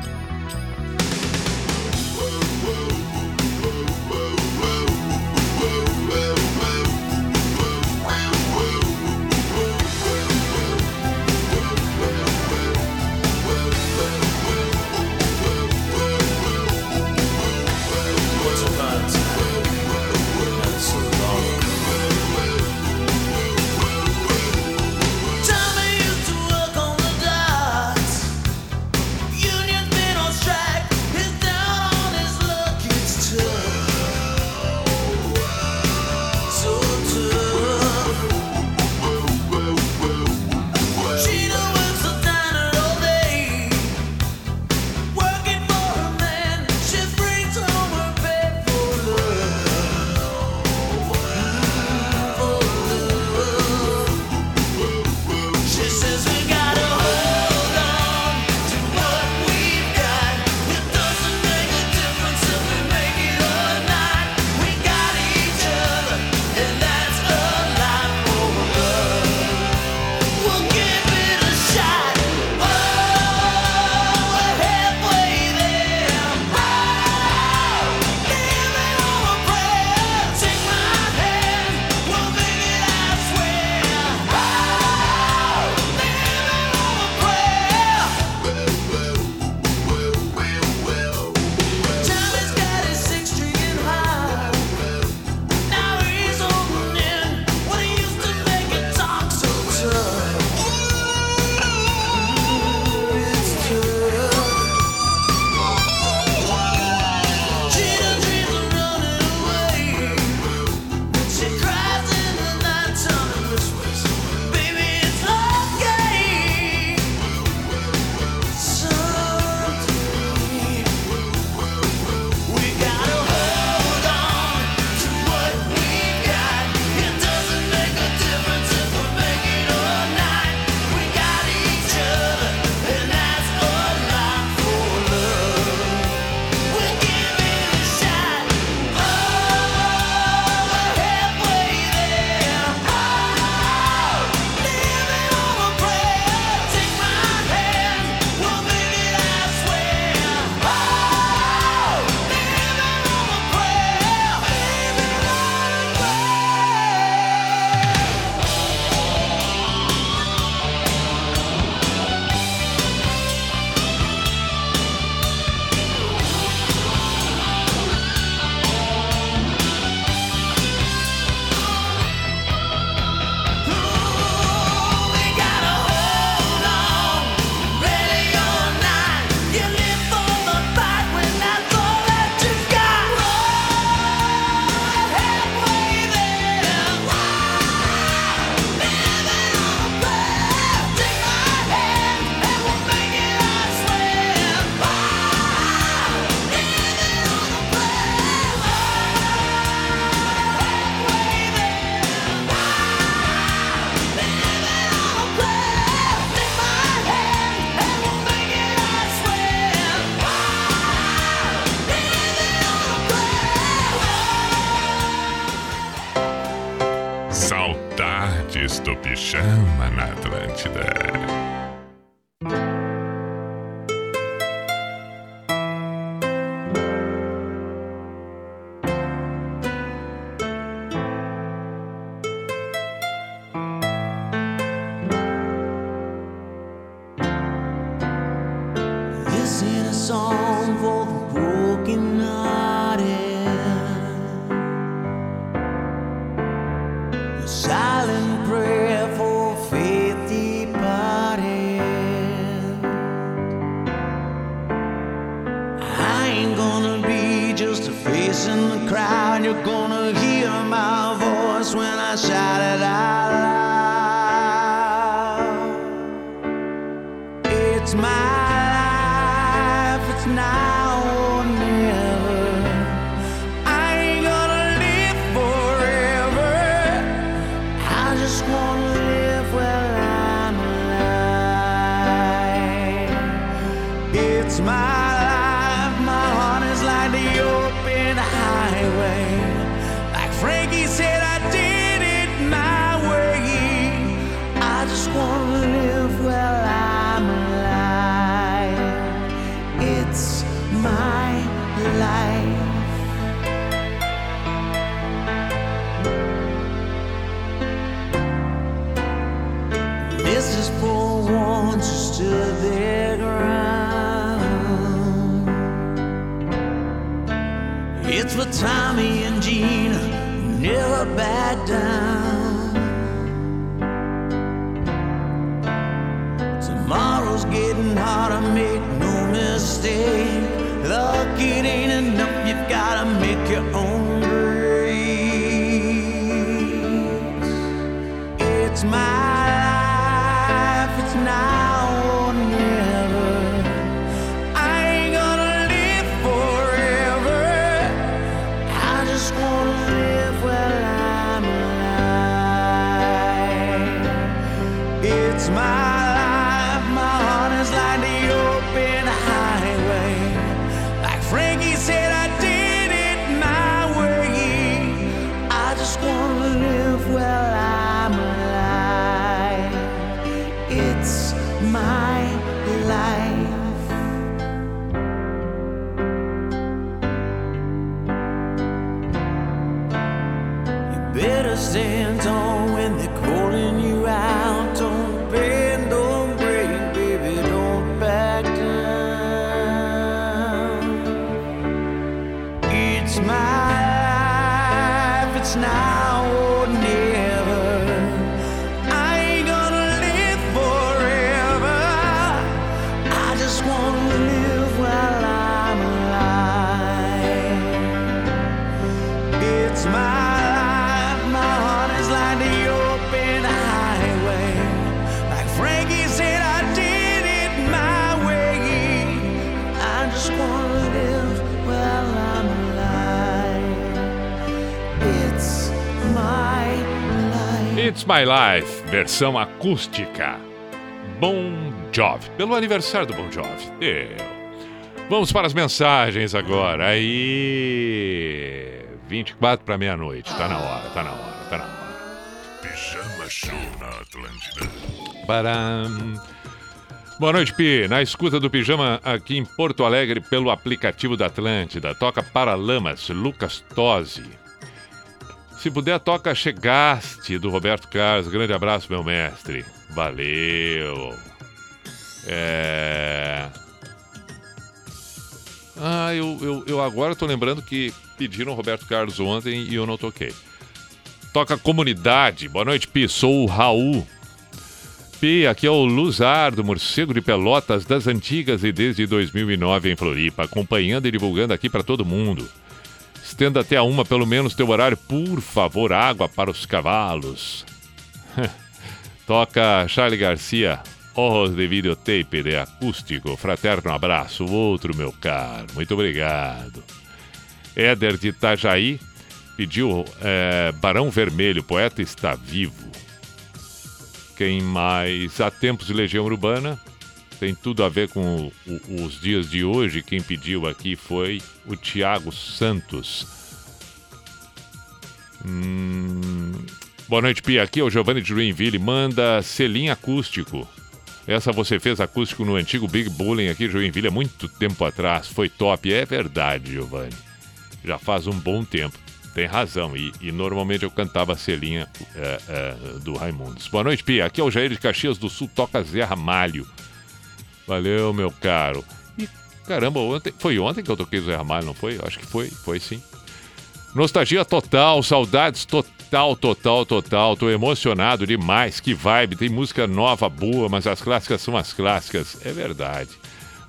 My Life, versão acústica. Bon Jovi, pelo aniversário do Bon Jovi. Deu. Vamos para as mensagens agora. Aí. 24 para meia-noite. Tá na hora, tá na hora, tá na hora. Pijama Show na Atlântida. Param. Boa noite, Pi. Na escuta do Pijama aqui em Porto Alegre pelo aplicativo da Atlântida. Toca Paralamas, Lucas Tosi. Se puder, toca Chegaste, do Roberto Carlos. Grande abraço, meu mestre. Valeu. É... Ah, eu, eu, eu agora tô lembrando que pediram Roberto Carlos ontem e eu não toquei. Toca Comunidade. Boa noite, Pi. Sou o Raul. Pi, aqui é o Luzardo, morcego de Pelotas das antigas e desde 2009 em Floripa, acompanhando e divulgando aqui para todo mundo. Estenda até a uma, pelo menos, teu horário. Por favor, água para os cavalos. Toca Charlie Garcia, Horror de Videotape de Acústico. Fraterno abraço, outro meu caro. Muito obrigado. Éder de Itajaí pediu é, Barão Vermelho, poeta está vivo. Quem mais? Há tempos de Legião Urbana. Tem tudo a ver com o- o- os dias de hoje. Quem pediu aqui foi o Tiago Santos. Hum, Boa noite, Pia. Aqui é o Giovanni de Greenville. Manda selim acústico. Essa você fez acústico no antigo Big Bullying aqui, Joinville, há muito tempo atrás. Foi top. É verdade, Giovanni. Já faz um bom tempo. Tem razão. E, e normalmente eu cantava a selinha é, é, do Raimundos. Boa noite, Pia. Aqui é o Jair de Caxias do Sul, toca Zé Ramalho. Valeu, meu caro. E caramba, ontem, foi ontem que eu toquei Zé Ramalho, não foi? Acho que foi, foi sim. Nostalgia total, saudades total, total, total. Tô emocionado demais, que vibe. Tem música nova boa, mas as clássicas são as clássicas. É verdade.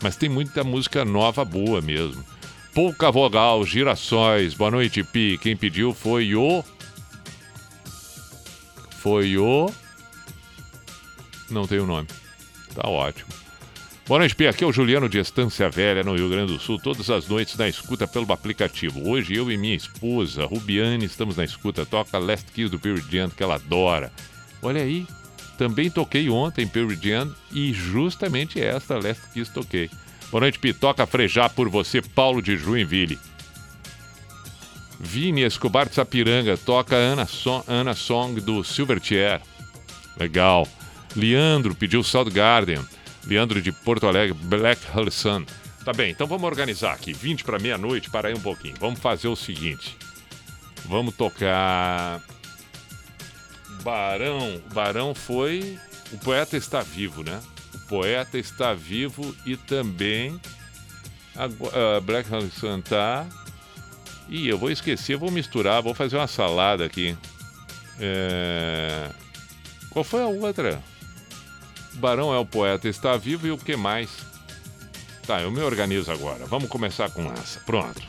Mas tem muita música nova boa mesmo. Pouca vogal, girassóis. Boa noite, Pi. Quem pediu foi o. Foi o. Não tem o nome. Tá ótimo. Boa noite, Pi. Aqui é o Juliano de Estância Velha, no Rio Grande do Sul, todas as noites na escuta pelo aplicativo. Hoje eu e minha esposa, Rubiane, estamos na escuta. Toca Last Kiss do Pearl Jam, que ela adora. Olha aí, também toquei ontem Pearl Jam e justamente esta Last Kiss toquei. Boa noite, Pi. Toca Frejar por você, Paulo de Joinville. Vini Escobar de Sapiranga toca Ana, so Ana Song do Silverchair. Legal. Leandro pediu South Garden. Leandro de Porto Alegre, Black Sun. Tá bem, então vamos organizar aqui. 20 para meia-noite, para aí um pouquinho. Vamos fazer o seguinte. Vamos tocar. Barão. Barão foi. O poeta está vivo, né? O poeta está vivo e também. A, a Black Sun tá. Ih, eu vou esquecer, vou misturar, vou fazer uma salada aqui. É... Qual foi a outra? Barão é o poeta, está vivo e o que mais? Tá, eu me organizo agora. Vamos começar com essa. Pronto.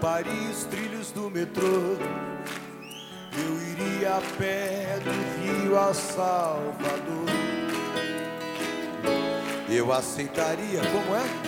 Paris, trilhos do metrô. Eu iria a pé do Rio a Salvador. Eu aceitaria, como é?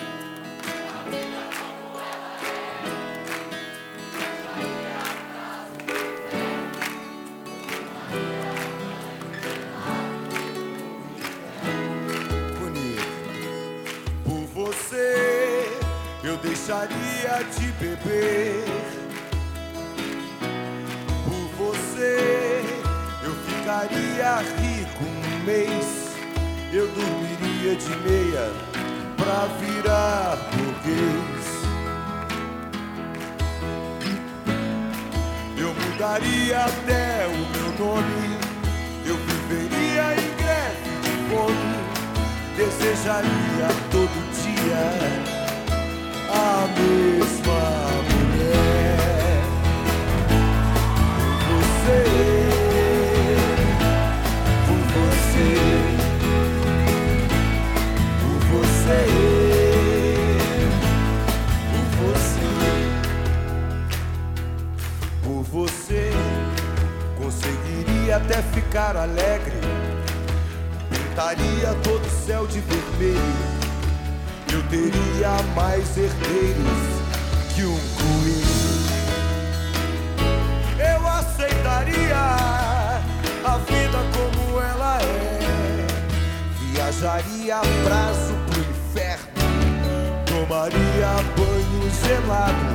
Viajaria a prazo pro inferno, tomaria banho gelado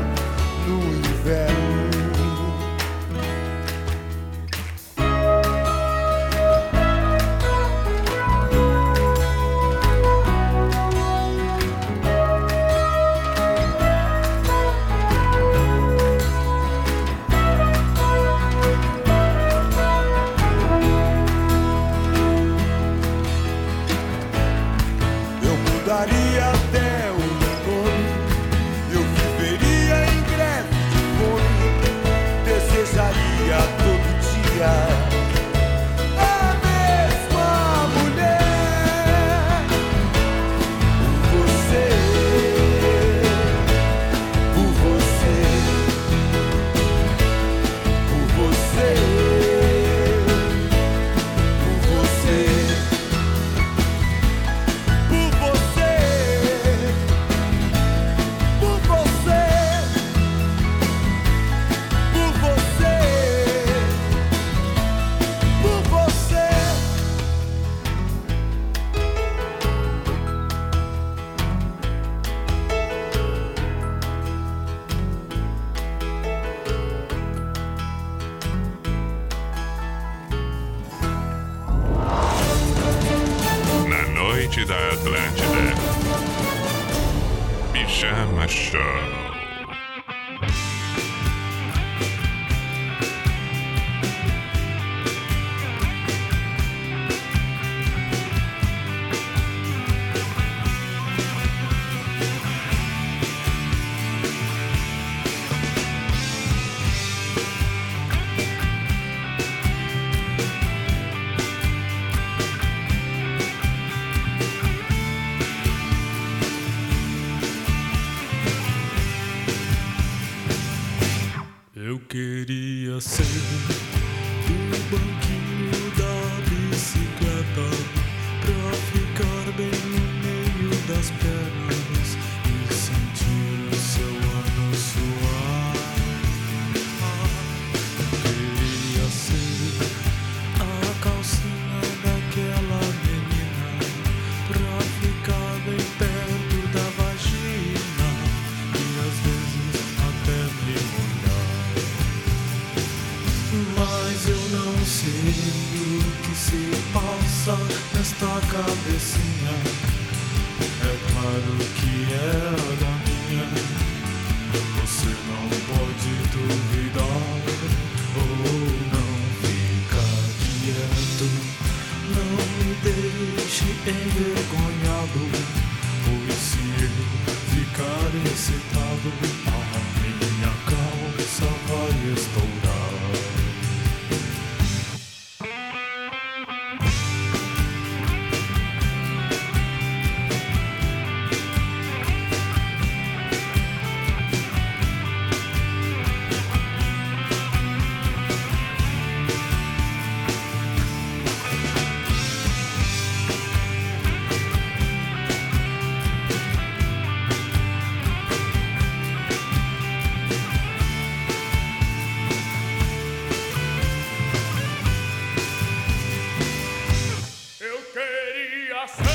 no inverno.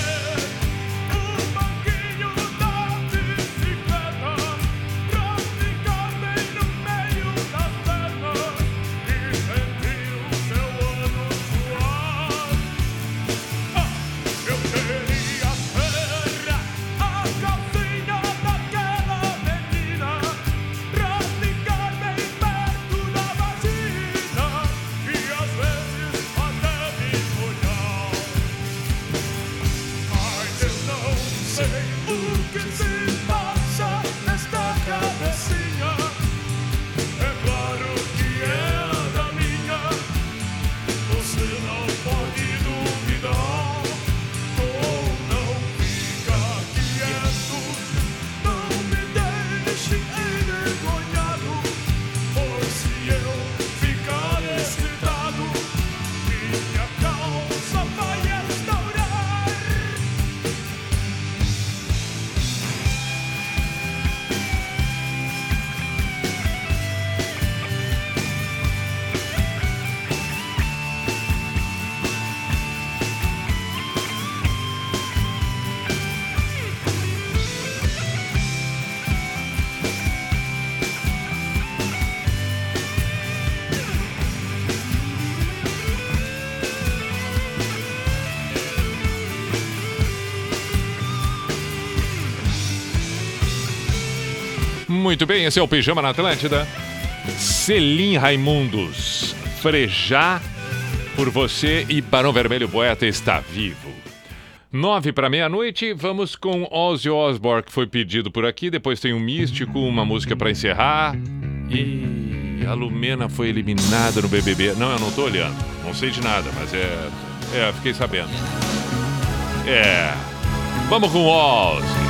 Queria Muito bem, esse é o Pijama na Atlântida. Selim Raimundos, Frejá por você e Barão Vermelho Poeta está vivo. Nove para meia-noite, vamos com Ozzy Osbourne, que foi pedido por aqui. Depois tem o Místico, uma música para encerrar. E a Lumena foi eliminada no BBB. Não, eu não tô olhando. Não sei de nada, mas é. É, fiquei sabendo. É. Vamos com Ozzy.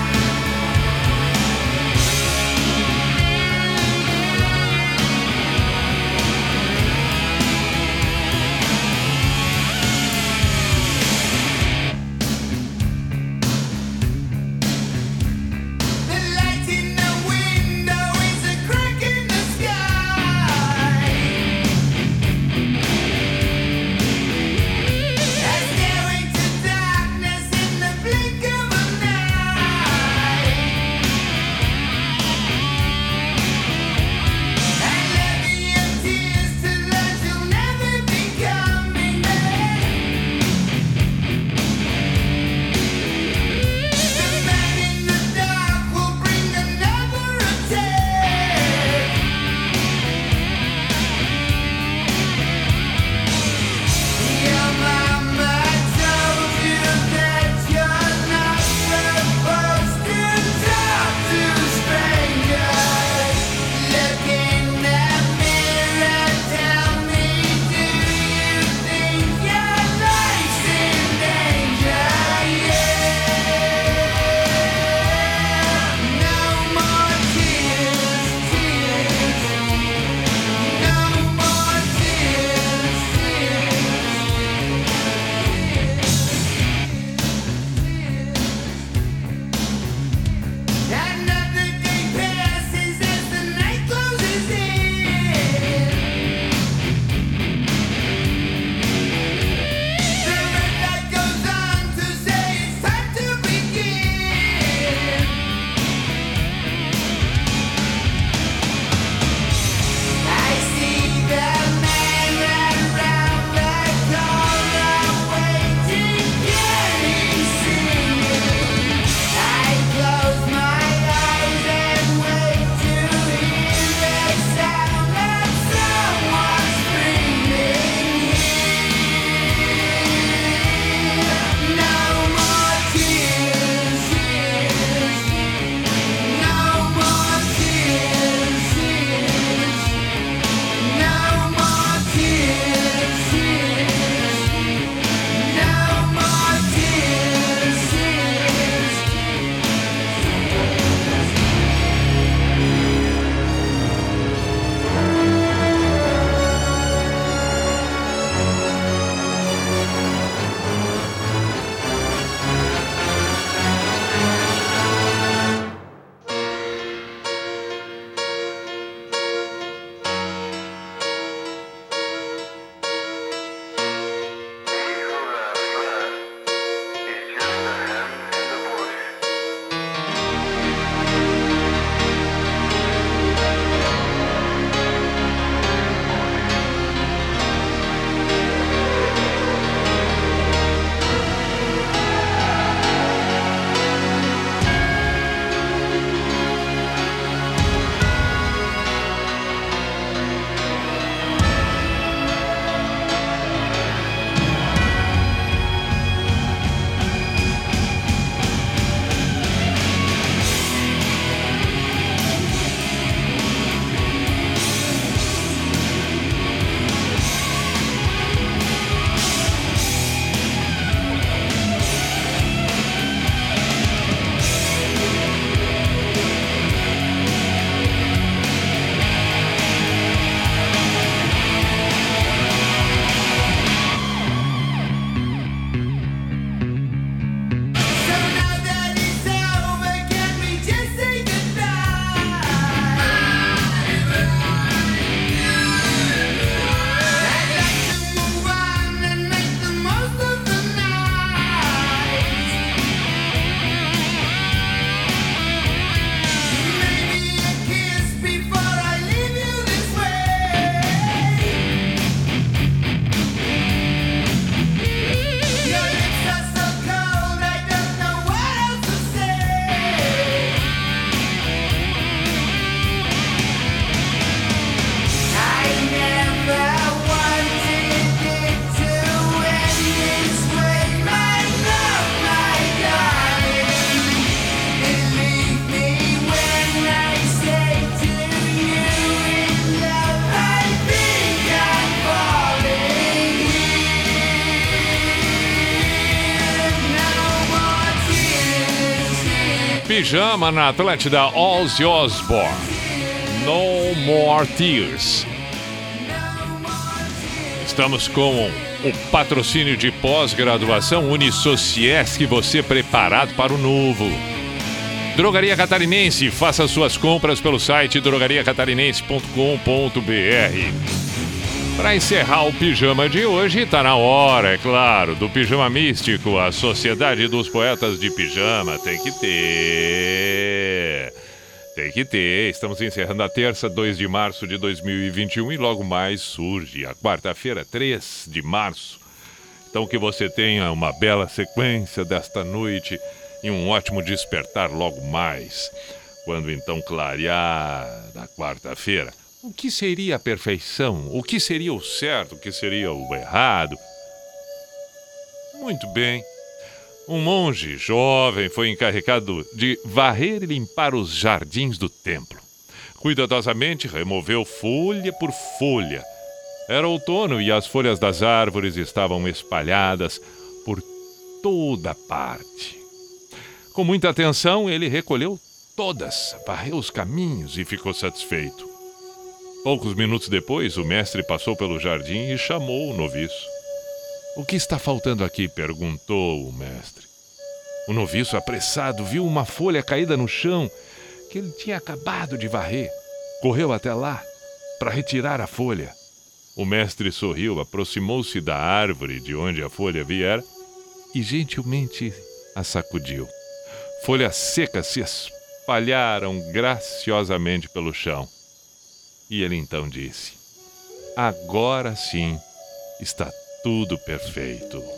Pijama na Atlântida Ozzy Osbourne. No More Tears. Estamos com o patrocínio de pós-graduação Unisociesc, você preparado para o novo. Drogaria Catarinense, faça suas compras pelo site drogariacatarinense.com.br. Para encerrar o pijama de hoje, está na hora, é claro, do Pijama Místico, a Sociedade dos Poetas de Pijama. Tem que ter. Tem que ter. Estamos encerrando a terça, 2 de março de 2021 e logo mais surge a quarta-feira, 3 de março. Então que você tenha uma bela sequência desta noite e um ótimo despertar logo mais. Quando então clarear na quarta-feira, o que seria a perfeição? O que seria o certo? O que seria o errado? Muito bem. Um monge jovem foi encarregado de varrer e limpar os jardins do templo. Cuidadosamente removeu folha por folha. Era outono e as folhas das árvores estavam espalhadas por toda parte. Com muita atenção, ele recolheu todas, varreu os caminhos e ficou satisfeito. Poucos minutos depois, o mestre passou pelo jardim e chamou o noviço. O que está faltando aqui? perguntou o mestre. O noviço, apressado, viu uma folha caída no chão que ele tinha acabado de varrer. Correu até lá para retirar a folha. O mestre sorriu, aproximou-se da árvore de onde a folha viera e gentilmente a sacudiu. Folhas secas se espalharam graciosamente pelo chão. E ele então disse: Agora sim está tudo perfeito.